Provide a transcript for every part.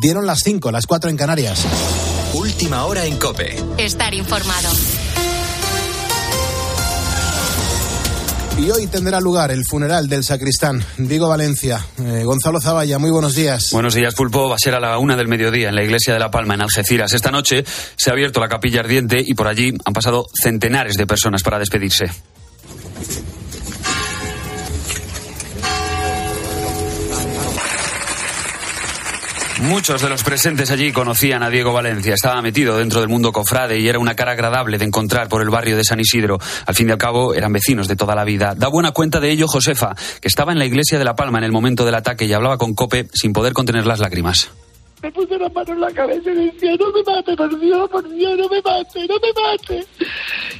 Dieron las 5, las 4 en Canarias. Última hora en Cope. Estar informado. Y hoy tendrá lugar el funeral del sacristán Diego Valencia. Eh, Gonzalo Zavalla, muy buenos días. Buenos días, Pulpo. Va a ser a la una del mediodía en la iglesia de La Palma, en Algeciras. Esta noche se ha abierto la capilla ardiente y por allí han pasado centenares de personas para despedirse. Muchos de los presentes allí conocían a Diego Valencia. Estaba metido dentro del mundo cofrade y era una cara agradable de encontrar por el barrio de San Isidro. Al fin y al cabo, eran vecinos de toda la vida. Da buena cuenta de ello Josefa, que estaba en la iglesia de La Palma en el momento del ataque y hablaba con Cope sin poder contener las lágrimas. Me puse la mano en la cabeza y decía, no me mate, por Dios, por Dios, no me mate, no me mate.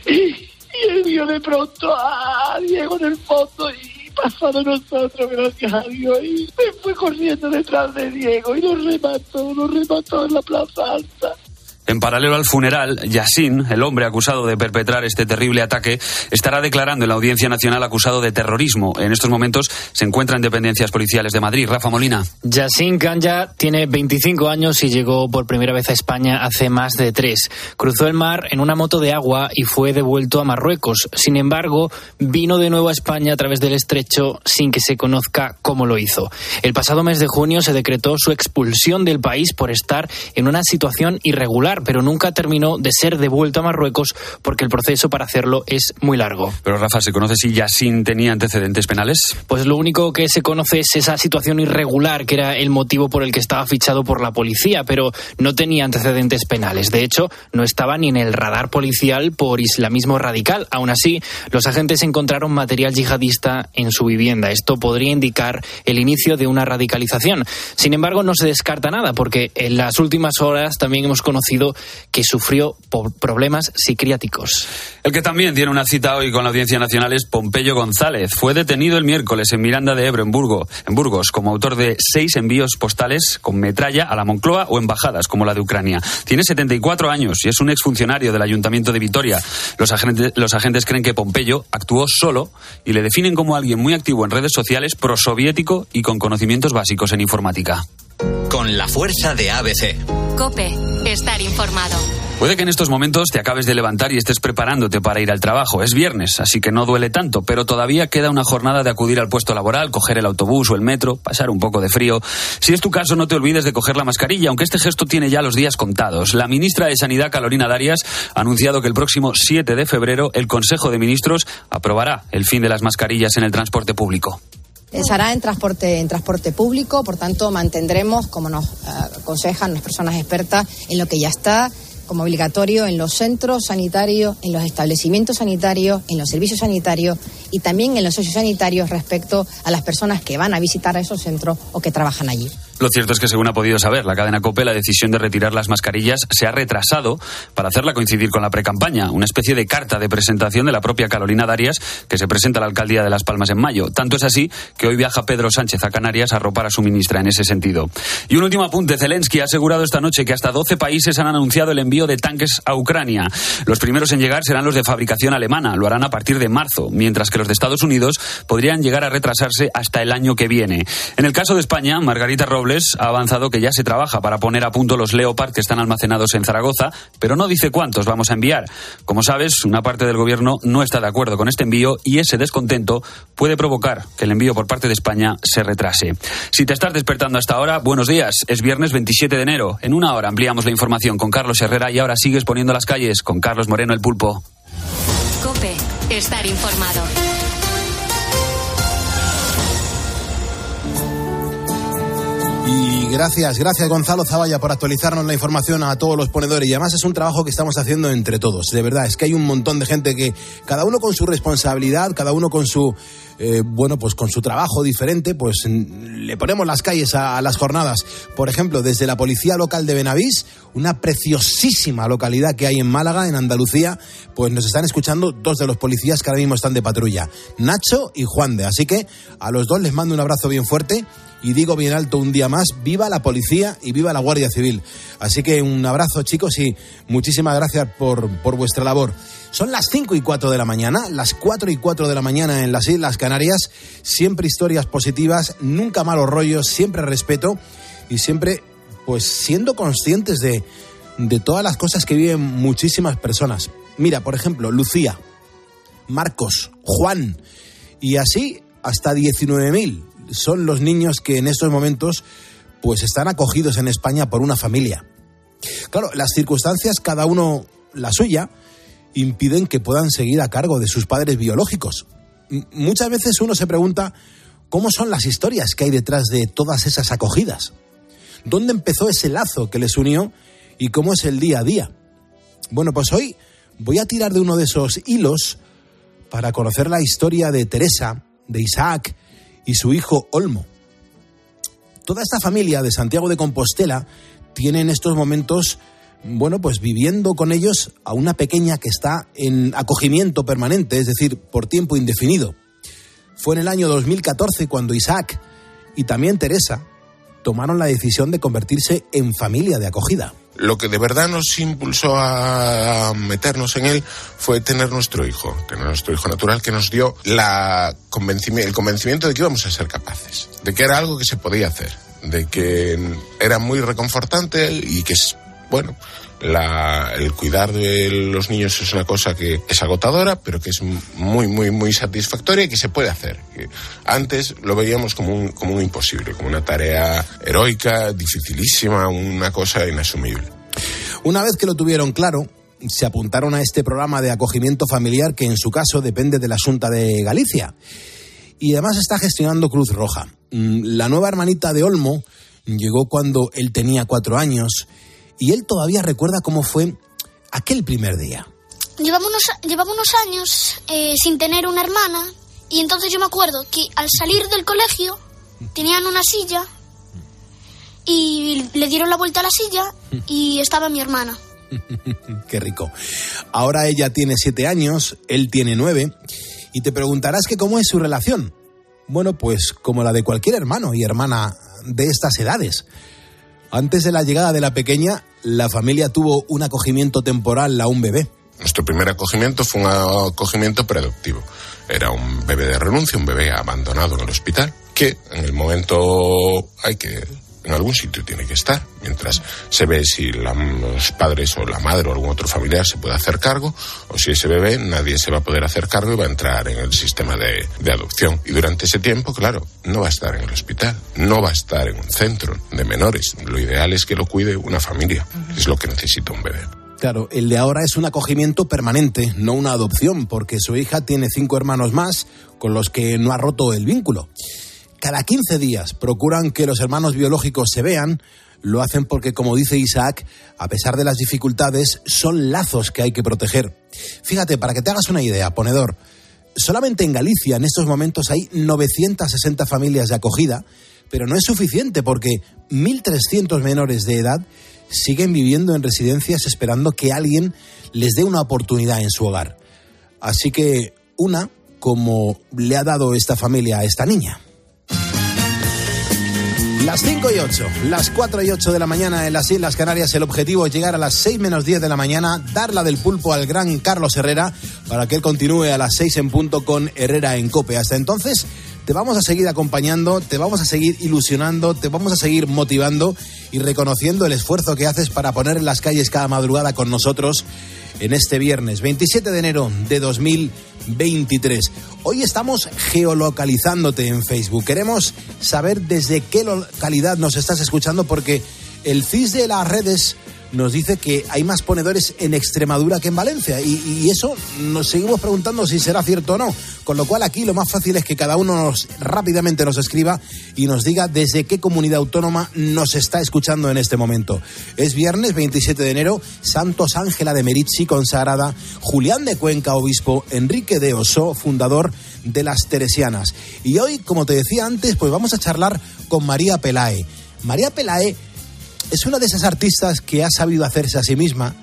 Y, y él vio de pronto a Diego en el fondo y pasó de nosotros, gracias a. Y me fui corriendo detrás de Diego y lo remató, lo remató en la Plaza Alta. En paralelo al funeral, Yassin, el hombre acusado de perpetrar este terrible ataque, estará declarando en la Audiencia Nacional acusado de terrorismo. En estos momentos se encuentra en dependencias policiales de Madrid. Rafa Molina. Yassin Kanya tiene 25 años y llegó por primera vez a España hace más de tres. Cruzó el mar en una moto de agua y fue devuelto a Marruecos. Sin embargo, vino de nuevo a España a través del estrecho sin que se conozca cómo lo hizo. El pasado mes de junio se decretó su expulsión del país por estar en una situación irregular pero nunca terminó de ser devuelto a Marruecos porque el proceso para hacerlo es muy largo. Pero Rafa, ¿se conoce si Yassin tenía antecedentes penales? Pues lo único que se conoce es esa situación irregular que era el motivo por el que estaba fichado por la policía, pero no tenía antecedentes penales. De hecho, no estaba ni en el radar policial por islamismo radical. Aún así, los agentes encontraron material yihadista en su vivienda. Esto podría indicar el inicio de una radicalización. Sin embargo, no se descarta nada porque en las últimas horas también hemos conocido que sufrió problemas psiquiátricos. El que también tiene una cita hoy con la Audiencia Nacional es Pompeyo González. Fue detenido el miércoles en Miranda de Ebro, en, en Burgos, como autor de seis envíos postales con metralla a la Moncloa o embajadas, como la de Ucrania. Tiene 74 años y es un exfuncionario del Ayuntamiento de Vitoria. Los agentes, los agentes creen que Pompeyo actuó solo y le definen como alguien muy activo en redes sociales, prosoviético y con conocimientos básicos en informática. Con la fuerza de ABC. Cope, estar informado. Puede que en estos momentos te acabes de levantar y estés preparándote para ir al trabajo. Es viernes, así que no duele tanto, pero todavía queda una jornada de acudir al puesto laboral, coger el autobús o el metro, pasar un poco de frío. Si es tu caso, no te olvides de coger la mascarilla, aunque este gesto tiene ya los días contados. La ministra de Sanidad, Carolina Darias, ha anunciado que el próximo 7 de febrero el Consejo de Ministros aprobará el fin de las mascarillas en el transporte público. Se hará en transporte, en transporte público, por tanto mantendremos, como nos aconsejan las personas expertas, en lo que ya está como obligatorio en los centros sanitarios, en los establecimientos sanitarios, en los servicios sanitarios y también en los sociosanitarios respecto a las personas que van a visitar a esos centros o que trabajan allí. Lo cierto es que, según ha podido saber la cadena COPE, la decisión de retirar las mascarillas se ha retrasado para hacerla coincidir con la precampaña, una especie de carta de presentación de la propia Carolina Darias que se presenta a la alcaldía de Las Palmas en mayo. Tanto es así que hoy viaja Pedro Sánchez a Canarias a ropar a su ministra en ese sentido. Y un último apunte: Zelensky ha asegurado esta noche que hasta 12 países han anunciado el envío de tanques a Ucrania. Los primeros en llegar serán los de fabricación alemana, lo harán a partir de marzo, mientras que los de Estados Unidos podrían llegar a retrasarse hasta el año que viene. En el caso de España, Margarita Robles ha avanzado que ya se trabaja para poner a punto los Leopard que están almacenados en Zaragoza, pero no dice cuántos vamos a enviar. Como sabes, una parte del gobierno no está de acuerdo con este envío y ese descontento puede provocar que el envío por parte de España se retrase. Si te estás despertando hasta ahora, buenos días. Es viernes 27 de enero. En una hora ampliamos la información con Carlos Herrera y ahora sigues poniendo las calles con Carlos Moreno el Pulpo. Cope, estar informado. Y gracias, gracias Gonzalo Zavalla por actualizarnos la información a todos los ponedores. Y además es un trabajo que estamos haciendo entre todos. De verdad, es que hay un montón de gente que, cada uno con su responsabilidad, cada uno con su, eh, bueno, pues con su trabajo diferente, pues le ponemos las calles a, a, las jornadas. Por ejemplo, desde la Policía Local de Benavís, una preciosísima localidad que hay en Málaga, en Andalucía, pues nos están escuchando dos de los policías que ahora mismo están de patrulla, Nacho y Juan de. Así que a los dos les mando un abrazo bien fuerte y digo bien alto un día más, viva la policía y viva la Guardia Civil. Así que un abrazo chicos y muchísimas gracias por, por vuestra labor. Son las 5 y 4 de la mañana, las 4 y 4 de la mañana en las Islas Canarias, siempre historias positivas, nunca malos rollos, siempre respeto y siempre pues siendo conscientes de, de todas las cosas que viven muchísimas personas. Mira, por ejemplo, Lucía, Marcos, Juan y así hasta 19.000 son los niños que en estos momentos pues están acogidos en España por una familia. Claro, las circunstancias, cada uno la suya, impiden que puedan seguir a cargo de sus padres biológicos. Muchas veces uno se pregunta cómo son las historias que hay detrás de todas esas acogidas. ¿Dónde empezó ese lazo que les unió y cómo es el día a día? Bueno, pues hoy voy a tirar de uno de esos hilos para conocer la historia de Teresa, de Isaac y su hijo Olmo. Toda esta familia de Santiago de Compostela tiene en estos momentos, bueno, pues viviendo con ellos a una pequeña que está en acogimiento permanente, es decir, por tiempo indefinido. Fue en el año 2014 cuando Isaac y también Teresa tomaron la decisión de convertirse en familia de acogida. Lo que de verdad nos impulsó a meternos en él fue tener nuestro hijo, tener nuestro hijo natural que nos dio la el convencimiento de que íbamos a ser capaces, de que era algo que se podía hacer, de que era muy reconfortante y que es, bueno, la- el cuidar de los niños es una cosa que es agotadora, pero que es muy, muy, muy satisfactoria y que se puede hacer. Antes lo veíamos como un, como un imposible, como una tarea heroica, dificilísima, una cosa inasumible. Una vez que lo tuvieron claro, se apuntaron a este programa de acogimiento familiar que en su caso depende de la Junta de Galicia. Y además está gestionando Cruz Roja. Mm, La nueva hermanita de Olmo llegó cuando él tenía cuatro años y él todavía recuerda cómo fue aquel primer día. Llevaba unos, llevaba unos años eh, sin tener una hermana y entonces yo me acuerdo que al salir del colegio tenían una silla y le dieron la vuelta a la silla y estaba mi hermana. Qué rico. Ahora ella tiene siete años, él tiene nueve, y te preguntarás que cómo es su relación. Bueno, pues como la de cualquier hermano y hermana de estas edades. Antes de la llegada de la pequeña, la familia tuvo un acogimiento temporal a un bebé. Nuestro primer acogimiento fue un acogimiento preadoptivo. Era un bebé de renuncia, un bebé abandonado en el hospital, que en el momento hay que, en algún sitio tiene que estar, mientras se ve si la- los padres o la madre o algún otro familiar se puede hacer cargo, o si ese bebé nadie se va a poder hacer cargo y va a entrar en el sistema de, de adopción. Y durante ese tiempo, claro, no va a estar en el hospital, no va a estar en un centro de menores. Lo ideal es que lo cuide una familia, es lo que necesita un bebé. Claro, el de ahora es un acogimiento permanente, no una adopción, porque su hija tiene cinco hermanos más con los que no ha roto el vínculo. Cada 15 días procuran que los hermanos biológicos se vean, lo hacen porque, como dice Isaac, a pesar de las dificultades, son lazos que hay que proteger. Fíjate, para que te hagas una idea, ponedor, solamente en Galicia en estos momentos hay 960 familias de acogida, pero no es suficiente porque 1.300 menores de edad siguen viviendo en residencias esperando que alguien les dé una oportunidad en su hogar. Así que una, como le ha dado esta familia a esta niña. Las 5 y 8, las 4 y 8 de la mañana en las Islas Canarias, el objetivo es llegar a las 6 menos 10 de la mañana, darla del pulpo al gran Carlos Herrera para que él continúe a las 6 en punto con Herrera en Cope. Hasta entonces, te vamos a seguir acompañando, te vamos a seguir ilusionando, te vamos a seguir motivando y reconociendo el esfuerzo que haces para poner en las calles cada madrugada con nosotros en este viernes 27 de enero de 2023. Hoy estamos geolocalizándote en Facebook. Queremos saber desde qué localidad nos estás escuchando porque el CIS de las redes nos dice que hay más ponedores en Extremadura que en Valencia y, eso nos seguimos preguntando si será cierto o no. Con lo cual aquí lo más fácil es que cada uno nos, rápidamente nos escriba y nos diga desde qué comunidad autónoma nos está escuchando en este momento. Es viernes 27 de enero, Santos Ángela de Meritzi consagrada, Julián de Cuenca, obispo, Enrique de Oso, fundador de las Teresianas. Y hoy, como te decía antes, pues vamos a charlar con María Pelae. María Pelae es una de esas artistas que ha sabido hacerse a sí misma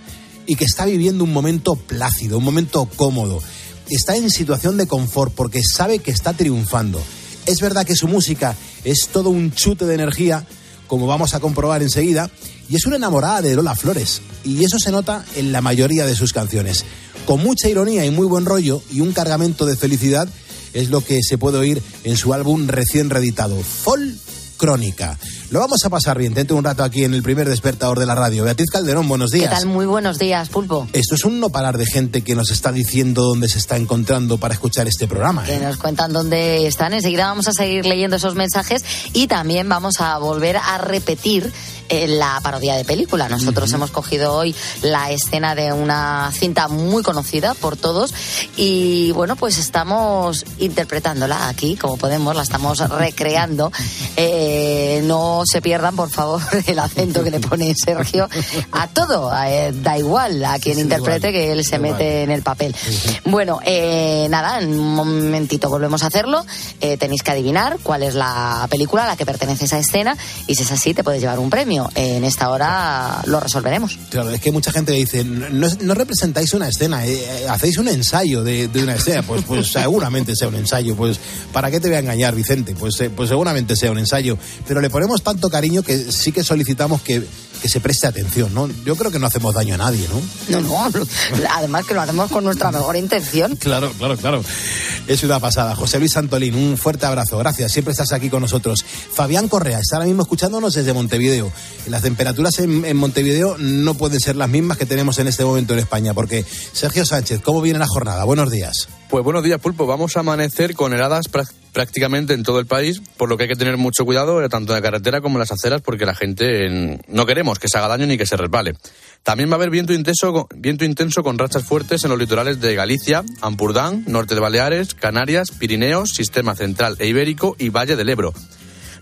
y que está viviendo un momento plácido, un momento cómodo. Está en situación de confort porque sabe que está triunfando. Es verdad que su música es todo un chute de energía, como vamos a comprobar enseguida, y es una enamorada de Lola Flores. Y eso se nota en la mayoría de sus canciones. Con mucha ironía y muy buen rollo y un cargamento de felicidad es lo que se puede oír en su álbum recién reeditado, Fall Crónica. Lo vamos a pasar bien dentro de un rato aquí en el primer despertador de la radio. Beatriz Calderón, buenos días. ¿Qué tal? Muy buenos días, Pulpo. Esto es un no parar de gente que nos está diciendo dónde se está encontrando para escuchar este programa. Que ¿eh? nos cuentan dónde están. Enseguida vamos a seguir leyendo esos mensajes y también vamos a volver a repetir eh, la parodia de película. Nosotros hemos cogido hoy la escena de una cinta muy conocida por todos y bueno, pues estamos interpretándola aquí como podemos, la estamos recreando. Eh, no se pierdan, por favor, el acento que le pone Sergio a todo. eh, da igual a quien Sí, interprete igual. que él se igual. mete en el papel. Bueno, eh, nada, en un momentito volvemos a hacerlo. Eh, tenéis que adivinar cuál es la película a la que pertenece esa escena y si es así te puedes llevar un premio. en esta hora lo resolveremos. Claro, es que mucha gente dice, no, no representáis una escena, eh, hacéis un ensayo de, de una escena. Pues, pues seguramente sea un ensayo. Pues, ¿para qué te voy a engañar, Vicente? Pues, eh, pues seguramente sea un ensayo. Pero le ponemos tanto cariño que sí que solicitamos que, que se preste atención, ¿no? Yo creo que no hacemos daño a nadie, ¿no? No, no, además que lo hacemos con nuestra mejor intención. Claro, claro, claro. Es una pasada. José Luis Santolín, un fuerte abrazo. Gracias. Siempre estás aquí con nosotros. Fabián Correa está ahora mismo escuchándonos desde Montevideo. Las temperaturas en, en Montevideo no pueden ser las mismas que tenemos en este momento en España. Porque, Sergio Sánchez, ¿cómo viene la jornada? Buenos días. Pues buenos días, Pulpo. Vamos a amanecer con heladas prá- prácticamente en todo el país, por lo que hay que tener mucho cuidado eh, tanto en la carretera como en las aceras, porque la gente eh, no queremos que se haga daño ni que se resbale. También va a haber viento intenso, viento intenso con rachas fuertes en los litorales de Galicia, Ampurdán, norte de Baleares, Canarias, Pirineos, Sistema Central e Ibérico y Valle del Ebro.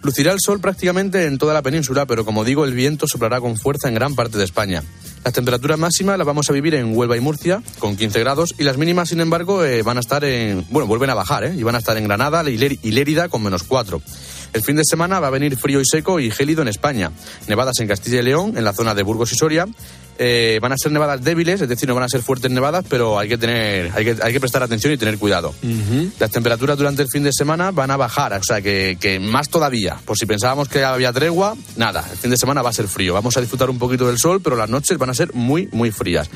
Lucirá el sol prácticamente en toda la península, pero como digo, el viento soplará con fuerza en gran parte de España. Las temperaturas máximas las vamos a vivir en Huelva y Murcia, con 15 grados, y las mínimas, sin embargo, eh, van a estar en. Bueno, vuelven a bajar, ¿eh? Y van a estar en Granada y Lérida con menos 4. El fin de semana va a venir frío y seco y gélido en España. Nevadas en Castilla y León, en la zona de Burgos y Soria. Eh, van a ser nevadas débiles, es decir, no van a ser fuertes nevadas, pero hay que tener, hay que, hay que prestar atención y tener cuidado. Las temperaturas durante el fin de semana van a bajar, o sea que, que más todavía. Por si pensábamos que había tregua, nada, el fin de semana va a ser frío. Vamos a disfrutar un poquito del sol, pero las noches van a ser muy, muy frías.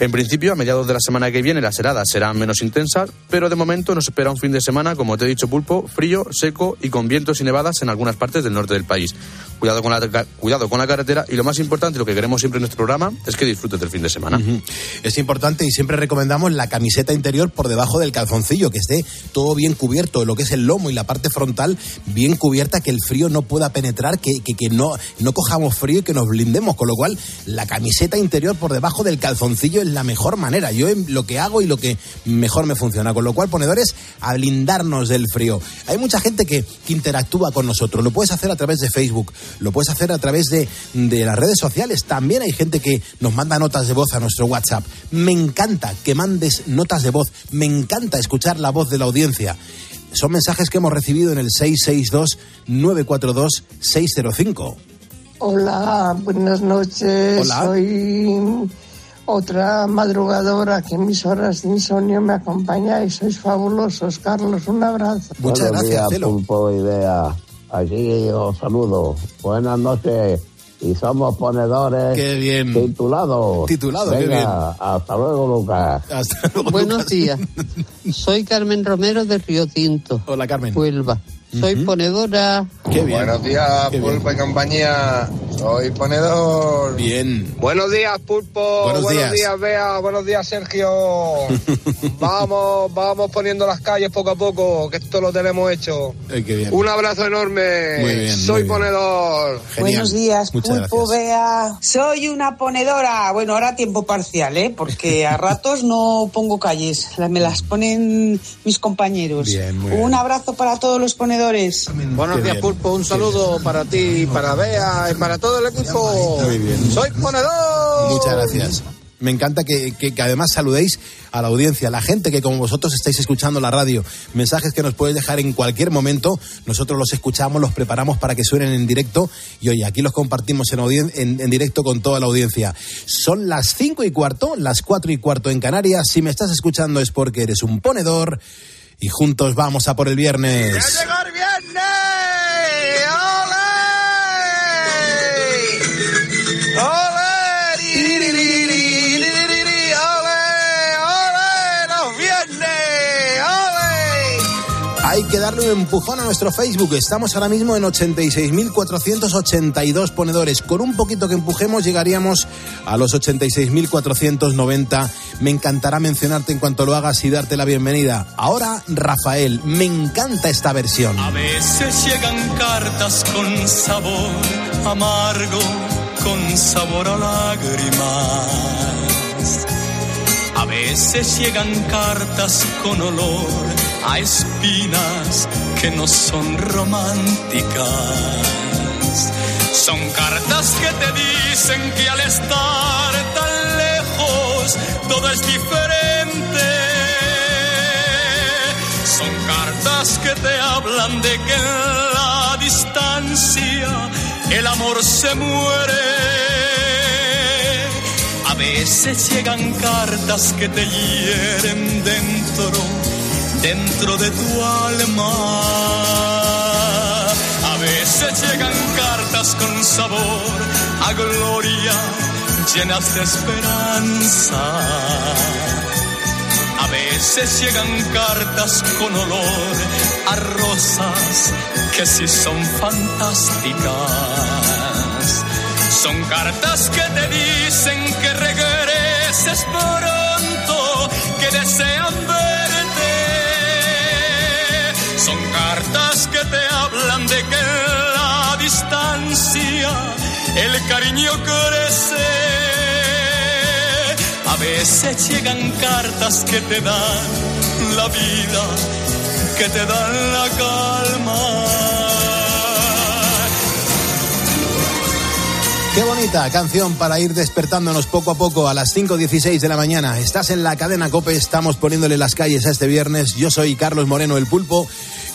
En principio, a mediados de la semana que viene, las heladas serán menos intensas, pero de momento nos espera un fin de semana, como te he dicho, pulpo, frío, seco y con vientos y nevadas en algunas partes del norte del país. Cuidado con la, cuidado con la carretera y lo más importante, lo que queremos siempre en nuestro programa, es que disfrutes del fin de semana. Es importante y siempre recomendamos la camiseta interior por debajo del calzoncillo, que esté todo bien cubierto, lo que es el lomo y la parte frontal bien cubierta, que el frío no pueda penetrar, que, que, no, no cojamos frío y que nos blindemos. Con lo cual, la camiseta interior por debajo del calzoncillo es la mejor manera. Yo lo que hago y lo que mejor me funciona. Con lo cual, ponedores, a blindarnos del frío. Hay mucha gente que, que interactúa con nosotros. Lo puedes hacer a través de Facebook, lo puedes hacer a través de, de las redes sociales. También hay gente que nos manda notas de voz a nuestro WhatsApp. Me encanta que mandes notas de voz. Me encanta escuchar la voz de la audiencia. Son mensajes que hemos recibido en el 662-942-605. Hola, buenas noches. Hola. Soy otra madrugadora que en mis horas de insomnio me acompaña y sois fabulosos. Carlos, un abrazo. Muchas Buenos gracias, días, Celo. Pulpo Idea. Aquí os saludo. Buenas noches. Y somos ponedores Qué bien. titulados. Titulados, qué Venga, Hasta luego, Lucas. Hasta luego, Buenos Lucas. días. Soy Carmen Romero de Río Tinto, Hola, Carmen. Huelva. Soy ponedora. Qué bien. Buenos días, bien. Pulpo y compañía. Soy ponedor. Bien. Buenos días, Pulpo. Buenos días. Bea. Buenos días, Sergio. vamos, vamos poniendo las calles poco a poco, que esto lo tenemos hecho. Ay, qué bien. Un abrazo enorme. Muy bien, Soy muy bien. ponedor. Genial. Buenos días, Muchas Pulpo gracias. Bea. Soy una ponedora. Bueno, ahora tiempo parcial, ¿eh? Porque a ratos no pongo calles. Me las ponen mis compañeros. Bien, muy bien. Un abrazo para todos los ponedores. Buenos Qué días, bien. Pulpo. Un saludo para ti, para Bea y para todo el equipo. Muy bien. Soy ponedor. Muchas gracias. Me encanta que, que- que además saludéis a la audiencia, la gente que como vosotros estáis escuchando la radio, mensajes que nos podéis dejar en cualquier momento, nosotros los escuchamos, los preparamos para que suenen en directo y oye, aquí los compartimos en, audien- en, en directo con toda la audiencia. Son las cinco y cuarto, las cuatro y cuarto en Canarias. Si me estás escuchando es porque eres un ponedor y juntos vamos a por el viernes. llegó el viernes! Hay que darle un empujón a nuestro Facebook. Estamos ahora mismo en 86.482 ponedores. Con un poquito que empujemos llegaríamos a los 86.490. Me encantará mencionarte en cuanto lo hagas y darte la bienvenida. Ahora, Rafael, me encanta esta versión. A veces llegan cartas con sabor amargo, con sabor a lágrimas. A veces llegan cartas con olor a espinas que no son románticas. Son cartas que te dicen que al estar tan lejos todo es diferente. Son cartas que te hablan de que en la distancia el amor se muere. A veces llegan cartas que te hieren dentro, dentro de tu alma. A veces llegan cartas con sabor a gloria, llenas de esperanza. A veces llegan cartas con olor a rosas que sí son fantásticas. Son cartas que te dicen que regreses pronto, que desean verte. Te hablan de que en la distancia el cariño crece. A veces llegan cartas que te dan la vida, que te dan la calma. Qué bonita canción para ir despertándonos poco a poco a las 5.16 de la mañana. Estás en la cadena Cope, estamos poniéndole las calles a este viernes. Yo soy Carlos Moreno, el pulpo,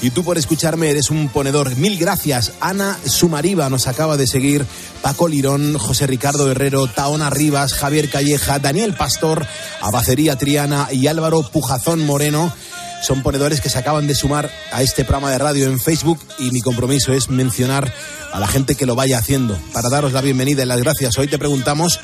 y tú por escucharme eres un ponedor. Mil gracias. Ana Sumariva nos acaba de seguir, Paco Lirón, José Ricardo Herrero, Taona Rivas, Javier Calleja, Daniel Pastor, Abacería Triana y Álvaro Pujazón Moreno son ponedores que se acaban de sumar a este programa de radio en Facebook y mi compromiso es mencionar a la gente que lo vaya haciendo para daros la bienvenida y las gracias. Hoy te preguntamos,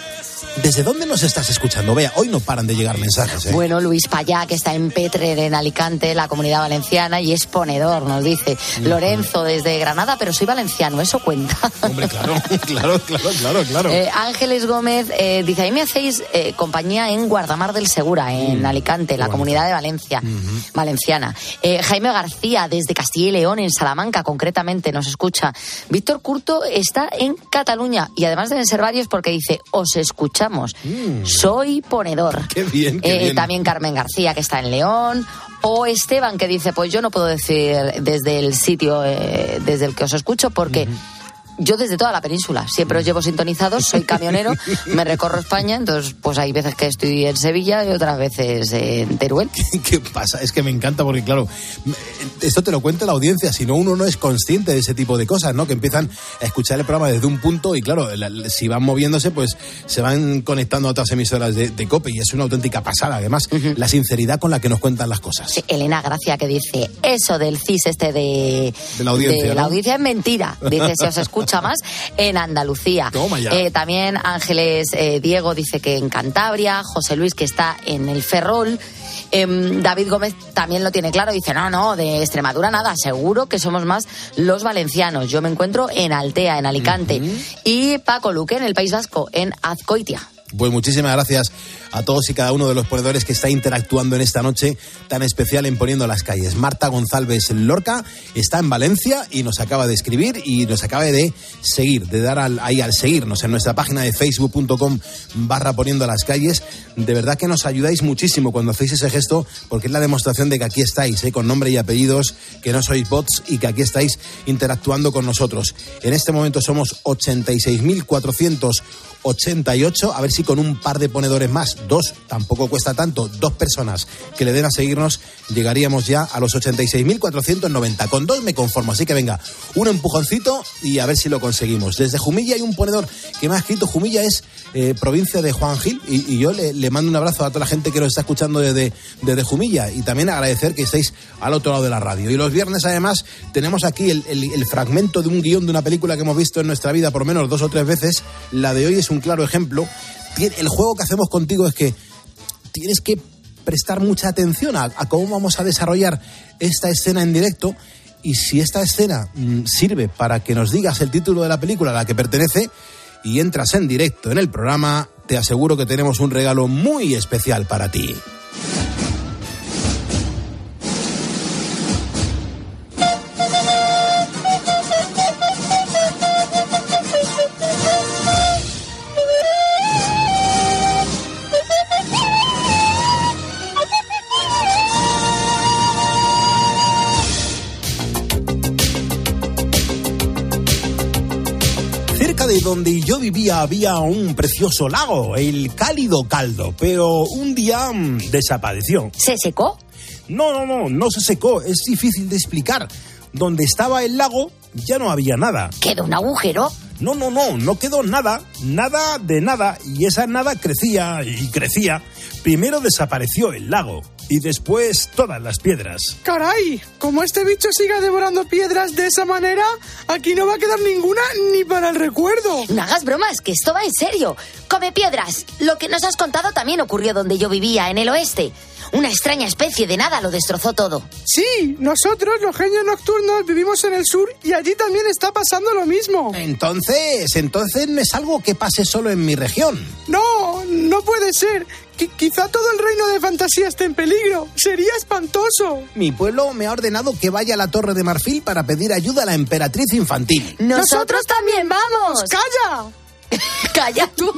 ¿desde dónde nos estás escuchando? Vea, hoy no paran de llegar mensajes. ¿eh? Bueno, Luis Payá, que está en Petre, en Alicante, la comunidad valenciana, y es ponedor, nos dice. Lorenzo, desde Granada, pero soy valenciano, eso cuenta. Hombre, claro, claro, claro, claro, claro. Eh, Ángeles Gómez eh, dice, ahí me hacéis eh, compañía en Guardamar del Segura, en Alicante, la comunidad de Valencia, valenciana. Jaime García, desde Castilla y León, en Salamanca, concretamente, nos escucha. Víctor Curto está en Cataluña, y además deben ser varios porque dice, os escuchamos. Soy ponedor. Qué bien, qué Eh, bien. También Carmen García, que está en León. O Esteban, que dice, pues yo no puedo decir desde el sitio eh, desde el que os escucho porque... Yo desde toda la península, siempre os llevo sintonizados, soy camionero, me recorro España, entonces pues hay veces que estoy en Sevilla y otras veces en Teruel. ¿Qué pasa? Es que me encanta porque, claro, esto te lo cuenta la audiencia, si no uno no es consciente de ese tipo de cosas, ¿no? Que empiezan a escuchar el programa desde un punto y, claro, la- si van moviéndose, pues se van conectando a otras emisoras de, de COPE y es una auténtica pasada, además, la sinceridad con la que nos cuentan las cosas. Sí, Elena Gracia que dice, eso del CIS este de, De la audiencia, de la audiencia es mentira. Dice, se os escucha más en Andalucía. Toma ya. Eh, también Ángeles eh, Diego dice que en Cantabria, José Luis que está en el Ferrol. Em, David Gómez también lo tiene claro, dice, no, no, de Extremadura nada, seguro que somos más los valencianos. Yo me encuentro en Altea, en Alicante. Y Paco Luque, en el País Vasco, en Azcoitia. Pues muchísimas gracias a todos y cada uno de los ponedores que está interactuando en esta noche tan especial en Poniendo las Calles. Marta González Lorca está en Valencia y nos acaba de escribir y nos acaba de seguir, de dar al, ahí al seguirnos en nuestra página de facebook.com barra Poniendo las Calles. De verdad que nos ayudáis muchísimo cuando hacéis ese gesto porque es la demostración de que aquí estáis, ¿eh? con nombre y apellidos, que no sois bots y que aquí estáis interactuando con nosotros. En este momento somos 86.400 88, a ver si con un par de ponedores más, dos, tampoco cuesta tanto, dos personas que le den a seguirnos, llegaríamos ya a los 86.490. Con dos me conformo, así que venga, un empujoncito y a ver si lo conseguimos. Desde Jumilla hay un ponedor que me ha escrito, Jumilla es eh, provincia de Juan Gil y, yo le, mando un abrazo a toda la gente que nos está escuchando desde, Jumilla y también agradecer que estéis al otro lado de la radio. Y los viernes además tenemos aquí el, fragmento de un guion de una película que hemos visto en nuestra vida por menos dos o tres veces. La de hoy es un claro ejemplo. El juego que hacemos contigo es que tienes que prestar mucha atención a, a cómo vamos a desarrollar esta escena en directo y si esta escena mm, sirve para que nos digas el título de la película a la que pertenece y entras en directo en el programa, te aseguro que tenemos un regalo muy especial para ti. Donde yo vivía había un precioso lago, el cálido caldo, pero un día mm, desapareció. ¿Se secó? No, no, no, no se secó, es difícil de explicar. Donde estaba el lago ya no había nada. ¿Quedó un agujero? No, no, no, no quedó nada, nada de nada, y esa nada crecía y crecía. Primero desapareció el lago y después todas las piedras. Caray, como este bicho siga devorando piedras de esa manera, aquí no va a quedar ninguna ni para el recuerdo. No hagas bromas, que esto va en serio. Come piedras. Lo que nos has contado también ocurrió donde yo vivía, en el oeste. Una extraña especie de nada lo destrozó todo. Sí, nosotros, los genios nocturnos, vivimos en el sur y allí también está pasando lo mismo. Entonces, entonces no es algo que pase solo en mi región. No, no puede ser. Qui- quizá todo el reino de fantasía esté en peligro. Sería espantoso. Mi pueblo me ha ordenado que vaya a la Torre de Marfil para pedir ayuda a la emperatriz infantil. Nosotros también vamos. ¡Calla! Calla tú.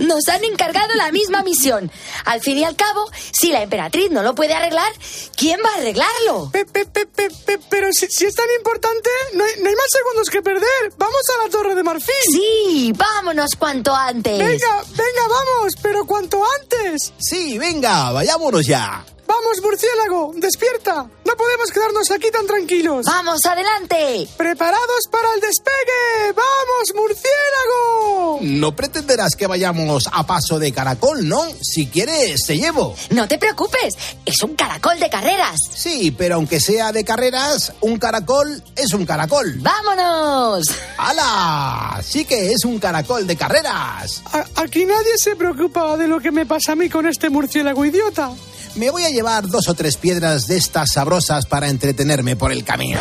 Nos han encargado la misma misión. Al fin y al cabo, si la emperatriz no lo puede arreglar, ¿quién va a arreglarlo? Pe- pe- pe- pe- pe- pero si, si es tan importante, no hay, no hay más segundos que perder. Vamos a la Torre de Marfil. Sí, vámonos cuanto antes. Venga, venga, vamos, pero cuanto antes. Sí, venga, vayámonos ya. Vamos, murciélago, despierta. No podemos quedarnos aquí tan tranquilos. Vamos, adelante. Preparados para el despegue. Vamos, murciélago. No pretenderás que vayamos a paso de caracol, ¿no? Si quieres, te llevo. No te preocupes, es un caracol de carreras. Sí, pero aunque sea de carreras, un caracol es un caracol. ¡Vámonos! ¡Hala! Sí que es un caracol de carreras. A- aquí nadie se preocupa de lo que me pasa a mí con este murciélago idiota. Me voy a llevar dos o tres piedras de estas sabrosas para entretenerme por el camino.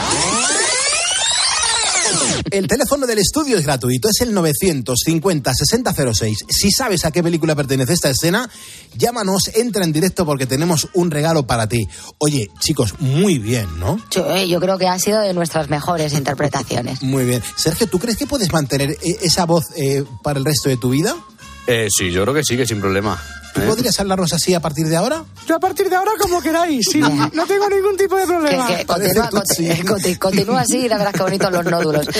El teléfono del estudio es gratuito, es el 950-6006. Si sabes a qué película pertenece esta escena, llámanos, entra en directo porque tenemos un regalo para ti. Oye, chicos, muy bien, ¿no? Yo creo que ha sido de nuestras mejores interpretaciones. Muy bien. Sergio, ¿tú crees que puedes mantener eh, esa voz eh, para el resto de tu vida? Eh, sí, yo creo que sí, que sin problema. ¿Tú ¿eh? podrías hablarnos así a partir de ahora? Yo a partir de ahora como queráis. sí, no tengo ningún tipo de Que, problema. que continúa, conti- conti- continúa así y la verás qué bonitos los nódulos.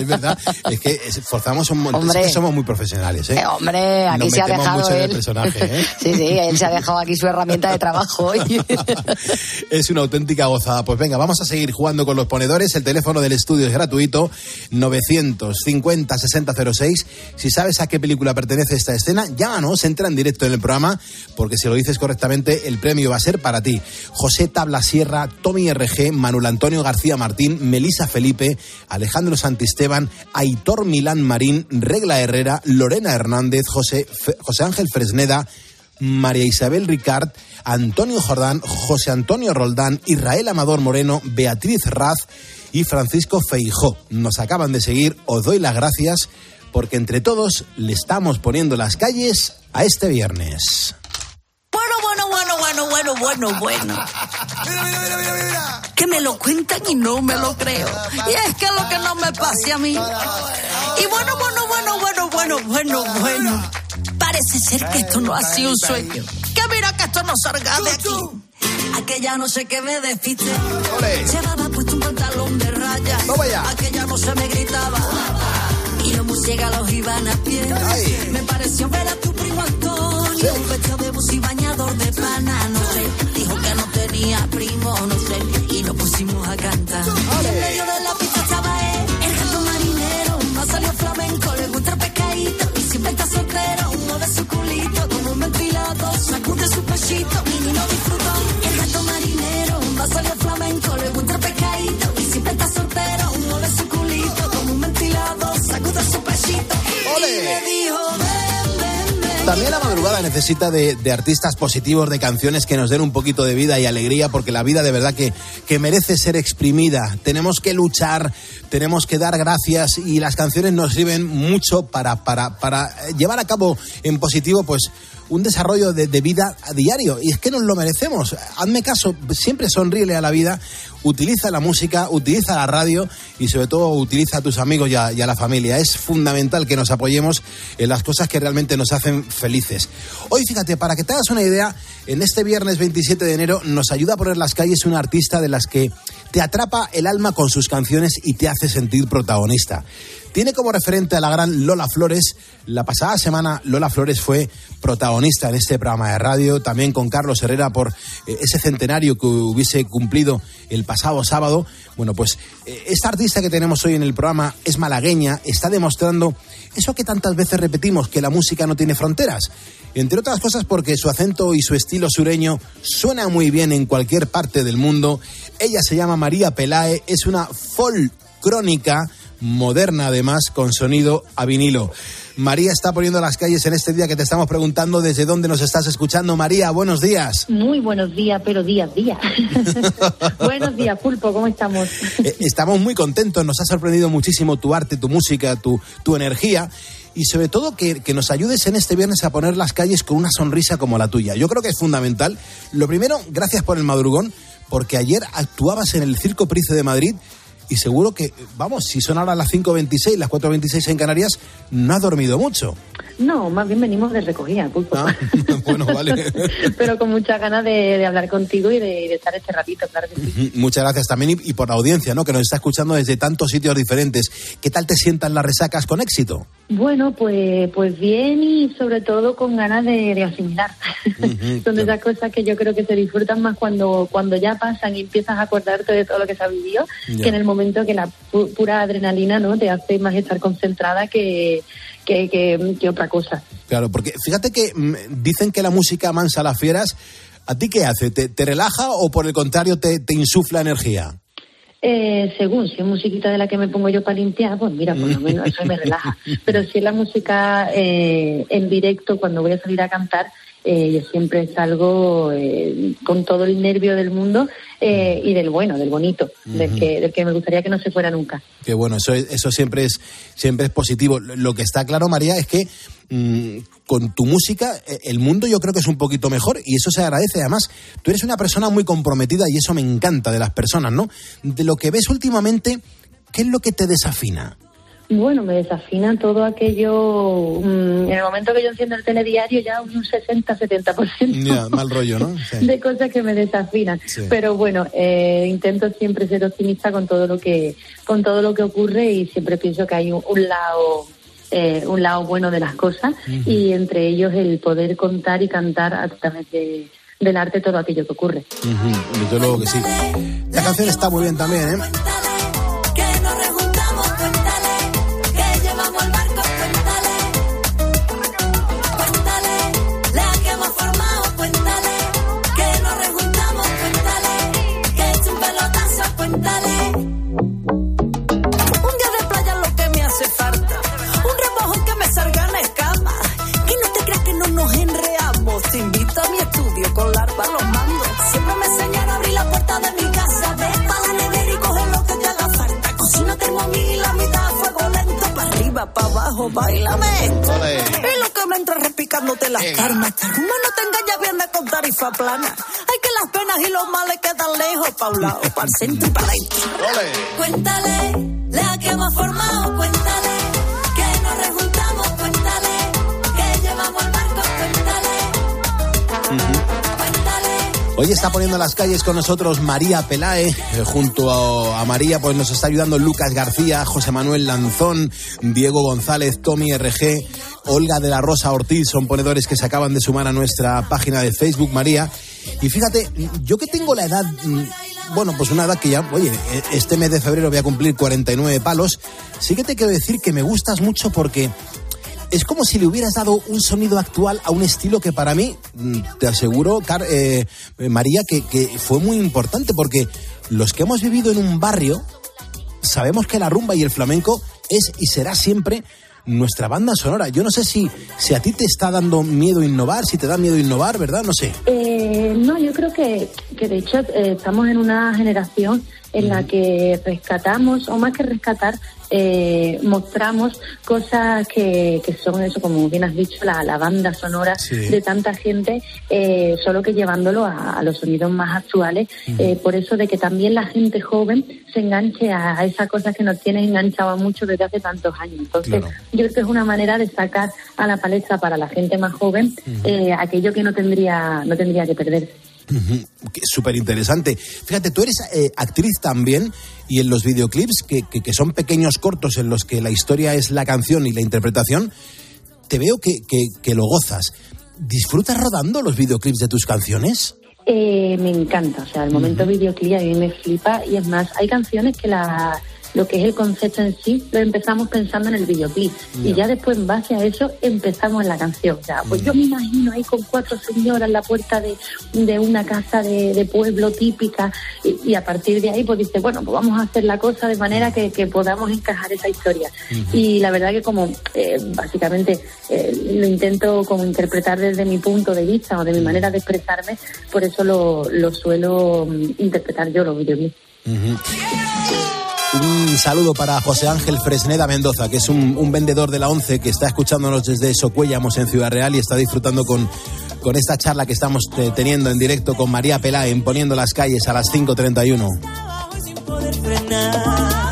Es verdad, es que forzamos un montón, Hombre. es que somos muy profesionales, ¿eh? Eh, hombre, aquí Nos se ha dejado mucho en el él. personaje, ¿eh? Sí, sí, él se ha dejado aquí su herramienta de trabajo hoy. Es una auténtica gozada. Pues venga, vamos a seguir jugando con los ponedores. El teléfono del estudio es gratuito, 950-6006. Si sabes a qué película pertenece esta escena, llámanos, entra en directo en el programa, porque si lo dices correctamente, el premio va a ser para ti. José Tabla Sierra, Tommy RG, Manuel Antonio García Martín, Melisa Felipe, Alejandro Santisteban, Aitor Milán Marín, Regla Herrera, Lorena Hernández, José, José Ángel Fresneda, María Isabel Ricard, Antonio Jordán, José Antonio Roldán, Israel Amador Moreno, Beatriz Raz y Francisco Feijó. Nos acaban de seguir, os doy las gracias porque entre todos le estamos poniendo las calles a este viernes. Bueno, bueno, bueno, bueno, bueno, bueno, bueno. Que me lo cuentan y no me lo creo. Y es que lo que no me pase a mí. Y bueno, bueno, bueno, bueno, bueno, bueno, bueno. Parece ser que esto no ha sido un sueño. Que mira que esto no salga de aquí. Aquella no sé qué me despiste. Llevaba puesto un pantalón de rayas. Aquella no se me gritaba. Y los murciélagos iban a pie. Me pareció ver a tu primo Antonio. Un vestido de bus y bañador de pana. No sé, dijo que no tenía primo, necesita de, de artistas positivos, de canciones que nos den un poquito de vida y alegría, porque la vida de verdad que, que merece ser exprimida. Tenemos que luchar, tenemos que dar gracias y las canciones nos sirven mucho para, para, para llevar a cabo en positivo, pues un desarrollo de, vida a diario. Y es que nos lo merecemos. Hazme caso, siempre sonríele a la vida, utiliza la música, utiliza la radio y sobre todo utiliza a tus amigos y a, la familia. Es fundamental que nos apoyemos en las cosas que realmente nos hacen felices. Hoy, fíjate, para que te hagas una idea, en este viernes 27 de enero nos ayuda a poner las calles una artista de las que te atrapa el alma con sus canciones y te hace sentir protagonista. Tiene como referente a la gran Lola Flores. La pasada semana Lola Flores fue protagonista en este programa de radio, también con Carlos Herrera por eh, ese centenario que hubiese cumplido el pasado sábado. Bueno, pues eh, esta artista que tenemos hoy en el programa es malagueña, está demostrando eso que tantas veces repetimos, que la música no tiene fronteras. Entre otras cosas porque su acento y su estilo sureño suena muy bien en cualquier parte del mundo. Ella se llama María Pelae, es una folk crónica moderna además con sonido a vinilo. María está poniendo las calles en este día que te estamos preguntando desde dónde nos estás escuchando. María, buenos días. Muy buenos días, pero días, días. buenos días, Pulpo, ¿cómo estamos? Eh, estamos muy contentos, nos ha sorprendido muchísimo tu arte, tu música, tu, tu energía y sobre todo que, que, nos ayudes en este viernes a poner las calles con una sonrisa como la tuya. Yo creo que es fundamental. Lo primero, gracias por el madrugón, porque ayer actuabas en el Circo Price de Madrid y seguro que, vamos, si son ahora las 5.26, las 4.26 en Canarias, no has dormido mucho. No, más bien venimos de recogida, Pulpo. Ah, bueno, vale. Pero con muchas ganas de, de hablar contigo y de, de, estar este ratito, claro que sí. Muchas gracias también y, y, por la audiencia, ¿no? Que nos está escuchando desde tantos sitios diferentes. ¿Qué tal te sientan las resacas con éxito? Bueno, pues, pues bien y sobre todo con ganas de, de asimilar. Uh -huh, Son de esas cosas que yo creo que se disfrutan más cuando, cuando ya pasan y empiezas a acordarte de todo lo que se ha vivido, yeah. que en el momento que la pu pura adrenalina no te hace más estar concentrada que, que, que, que otra cosa. Claro, porque fíjate que mm, dicen que la música mansa a las fieras. ¿A ti qué hace? ¿Te, te relaja o por el contrario te, te insufla energía? Eh, según, si es musiquita de la que me pongo yo para limpiar, pues mira, por lo menos eso me relaja. Pero si es la música eh, en directo, cuando voy a salir a cantar, eh, yo siempre salgo eh, con todo el nervio del mundo eh, y del bueno, del bonito, uh -huh. del, que, del que me gustaría que no se fuera nunca. Qué bueno, eso, eso siempre, es, siempre es positivo. Lo que está claro, María, es que mmm, con tu música eh, el mundo yo creo que es un poquito mejor y eso se agradece. Además, tú eres una persona muy comprometida y eso me encanta de las personas, ¿no? De lo que ves últimamente, ¿qué es lo que te desafina? Bueno, me desafina todo aquello. Mmm, en el momento que yo enciendo el telediario, ya un 60-70%. Yeah, mal rollo, ¿no? Sí. De cosas que me desafinan. Sí. Pero bueno, eh, intento siempre ser optimista con todo lo que con todo lo que ocurre y siempre pienso que hay un, un lado. Eh, un lado bueno de las cosas uh -huh. y entre ellos el poder contar y cantar a través de, del arte todo aquello que ocurre. Uh -huh. Desde luego que sí. La canción está muy bien también, ¿eh? Bailame esto. Y lo que me entra repicándote las carnes. Este rumbo no te engañas bien de con tarifa plana. Hay que las penas y los males quedan lejos, pa' un lado, para el centro y para adentro. Cuéntale, la que hemos formado, cuéntale, Hoy está poniendo las calles con nosotros María Pelae. Eh, junto a, a, María pues nos está ayudando Lucas García, José Manuel Lanzón, Diego González, Tommy RG, Olga de la Rosa Ortiz. Son ponedores que se acaban de sumar a nuestra página de Facebook, María. Y fíjate, yo que tengo la edad, mm, bueno, pues una edad que ya, oye, e, este mes de febrero voy a cumplir 49 palos. Sí que te quiero decir que me gustas mucho porque es como si le hubieras dado un sonido actual a un estilo que para mí, mm, te aseguro, Car eh, María, que, que, fue muy importante, porque los que hemos vivido en un barrio sabemos que la rumba y el flamenco es y será siempre nuestra banda sonora. Yo no sé si, si a ti te está dando miedo innovar, si te da miedo innovar, ¿verdad? No sé. Eh, no, yo creo que, que de hecho eh, estamos en una generación en la que rescatamos, o más que rescatar, eh, mostramos cosas que, que son eso, como bien has dicho, la, la banda sonora Sí. de tanta gente, eh, solo que llevándolo a, a los sonidos más actuales. eh, por eso de que también la gente joven se enganche a, a esas cosas que nos tienen enganchados mucho desde hace tantos años. Entonces, Claro. yo creo que es una manera de sacar a la palestra para la gente más joven eh, aquello que no tendría, no tendría que perderse. Súper interesante. Fíjate, tú eres eh, actriz también y en los videoclips, que, que- que son pequeños cortos en los que la historia es la canción y la interpretación, te veo que, que- que lo gozas. ¿Disfrutas rodando los videoclips de tus canciones? Eh, me encanta, o sea, el momento videoclip a mí me flipa y es más, hay canciones que la, lo que es el concepto en sí lo empezamos pensando en el videoclip y ya después en base a eso empezamos en la canción. O sea, pues yo me imagino ahí con cuatro señoras en la puerta de, de una casa de, de pueblo típica y, y a partir de ahí pues dice, bueno, pues vamos a hacer la cosa de manera que, que podamos encajar esa historia. Y la verdad que como eh, básicamente eh, lo intento como interpretar desde mi punto de vista o de mi manera de expresarme, por eso lo, lo suelo mm, interpretar yo los videoclips. Un saludo para José Ángel Fresneda Mendoza, que es un, vendedor de la ONCE que está escuchándonos desde Socuéllamos en Ciudad Real y está disfrutando con, con esta charla que estamos teniendo en directo con María Pelá en Poniendo las Calles a las 5.31.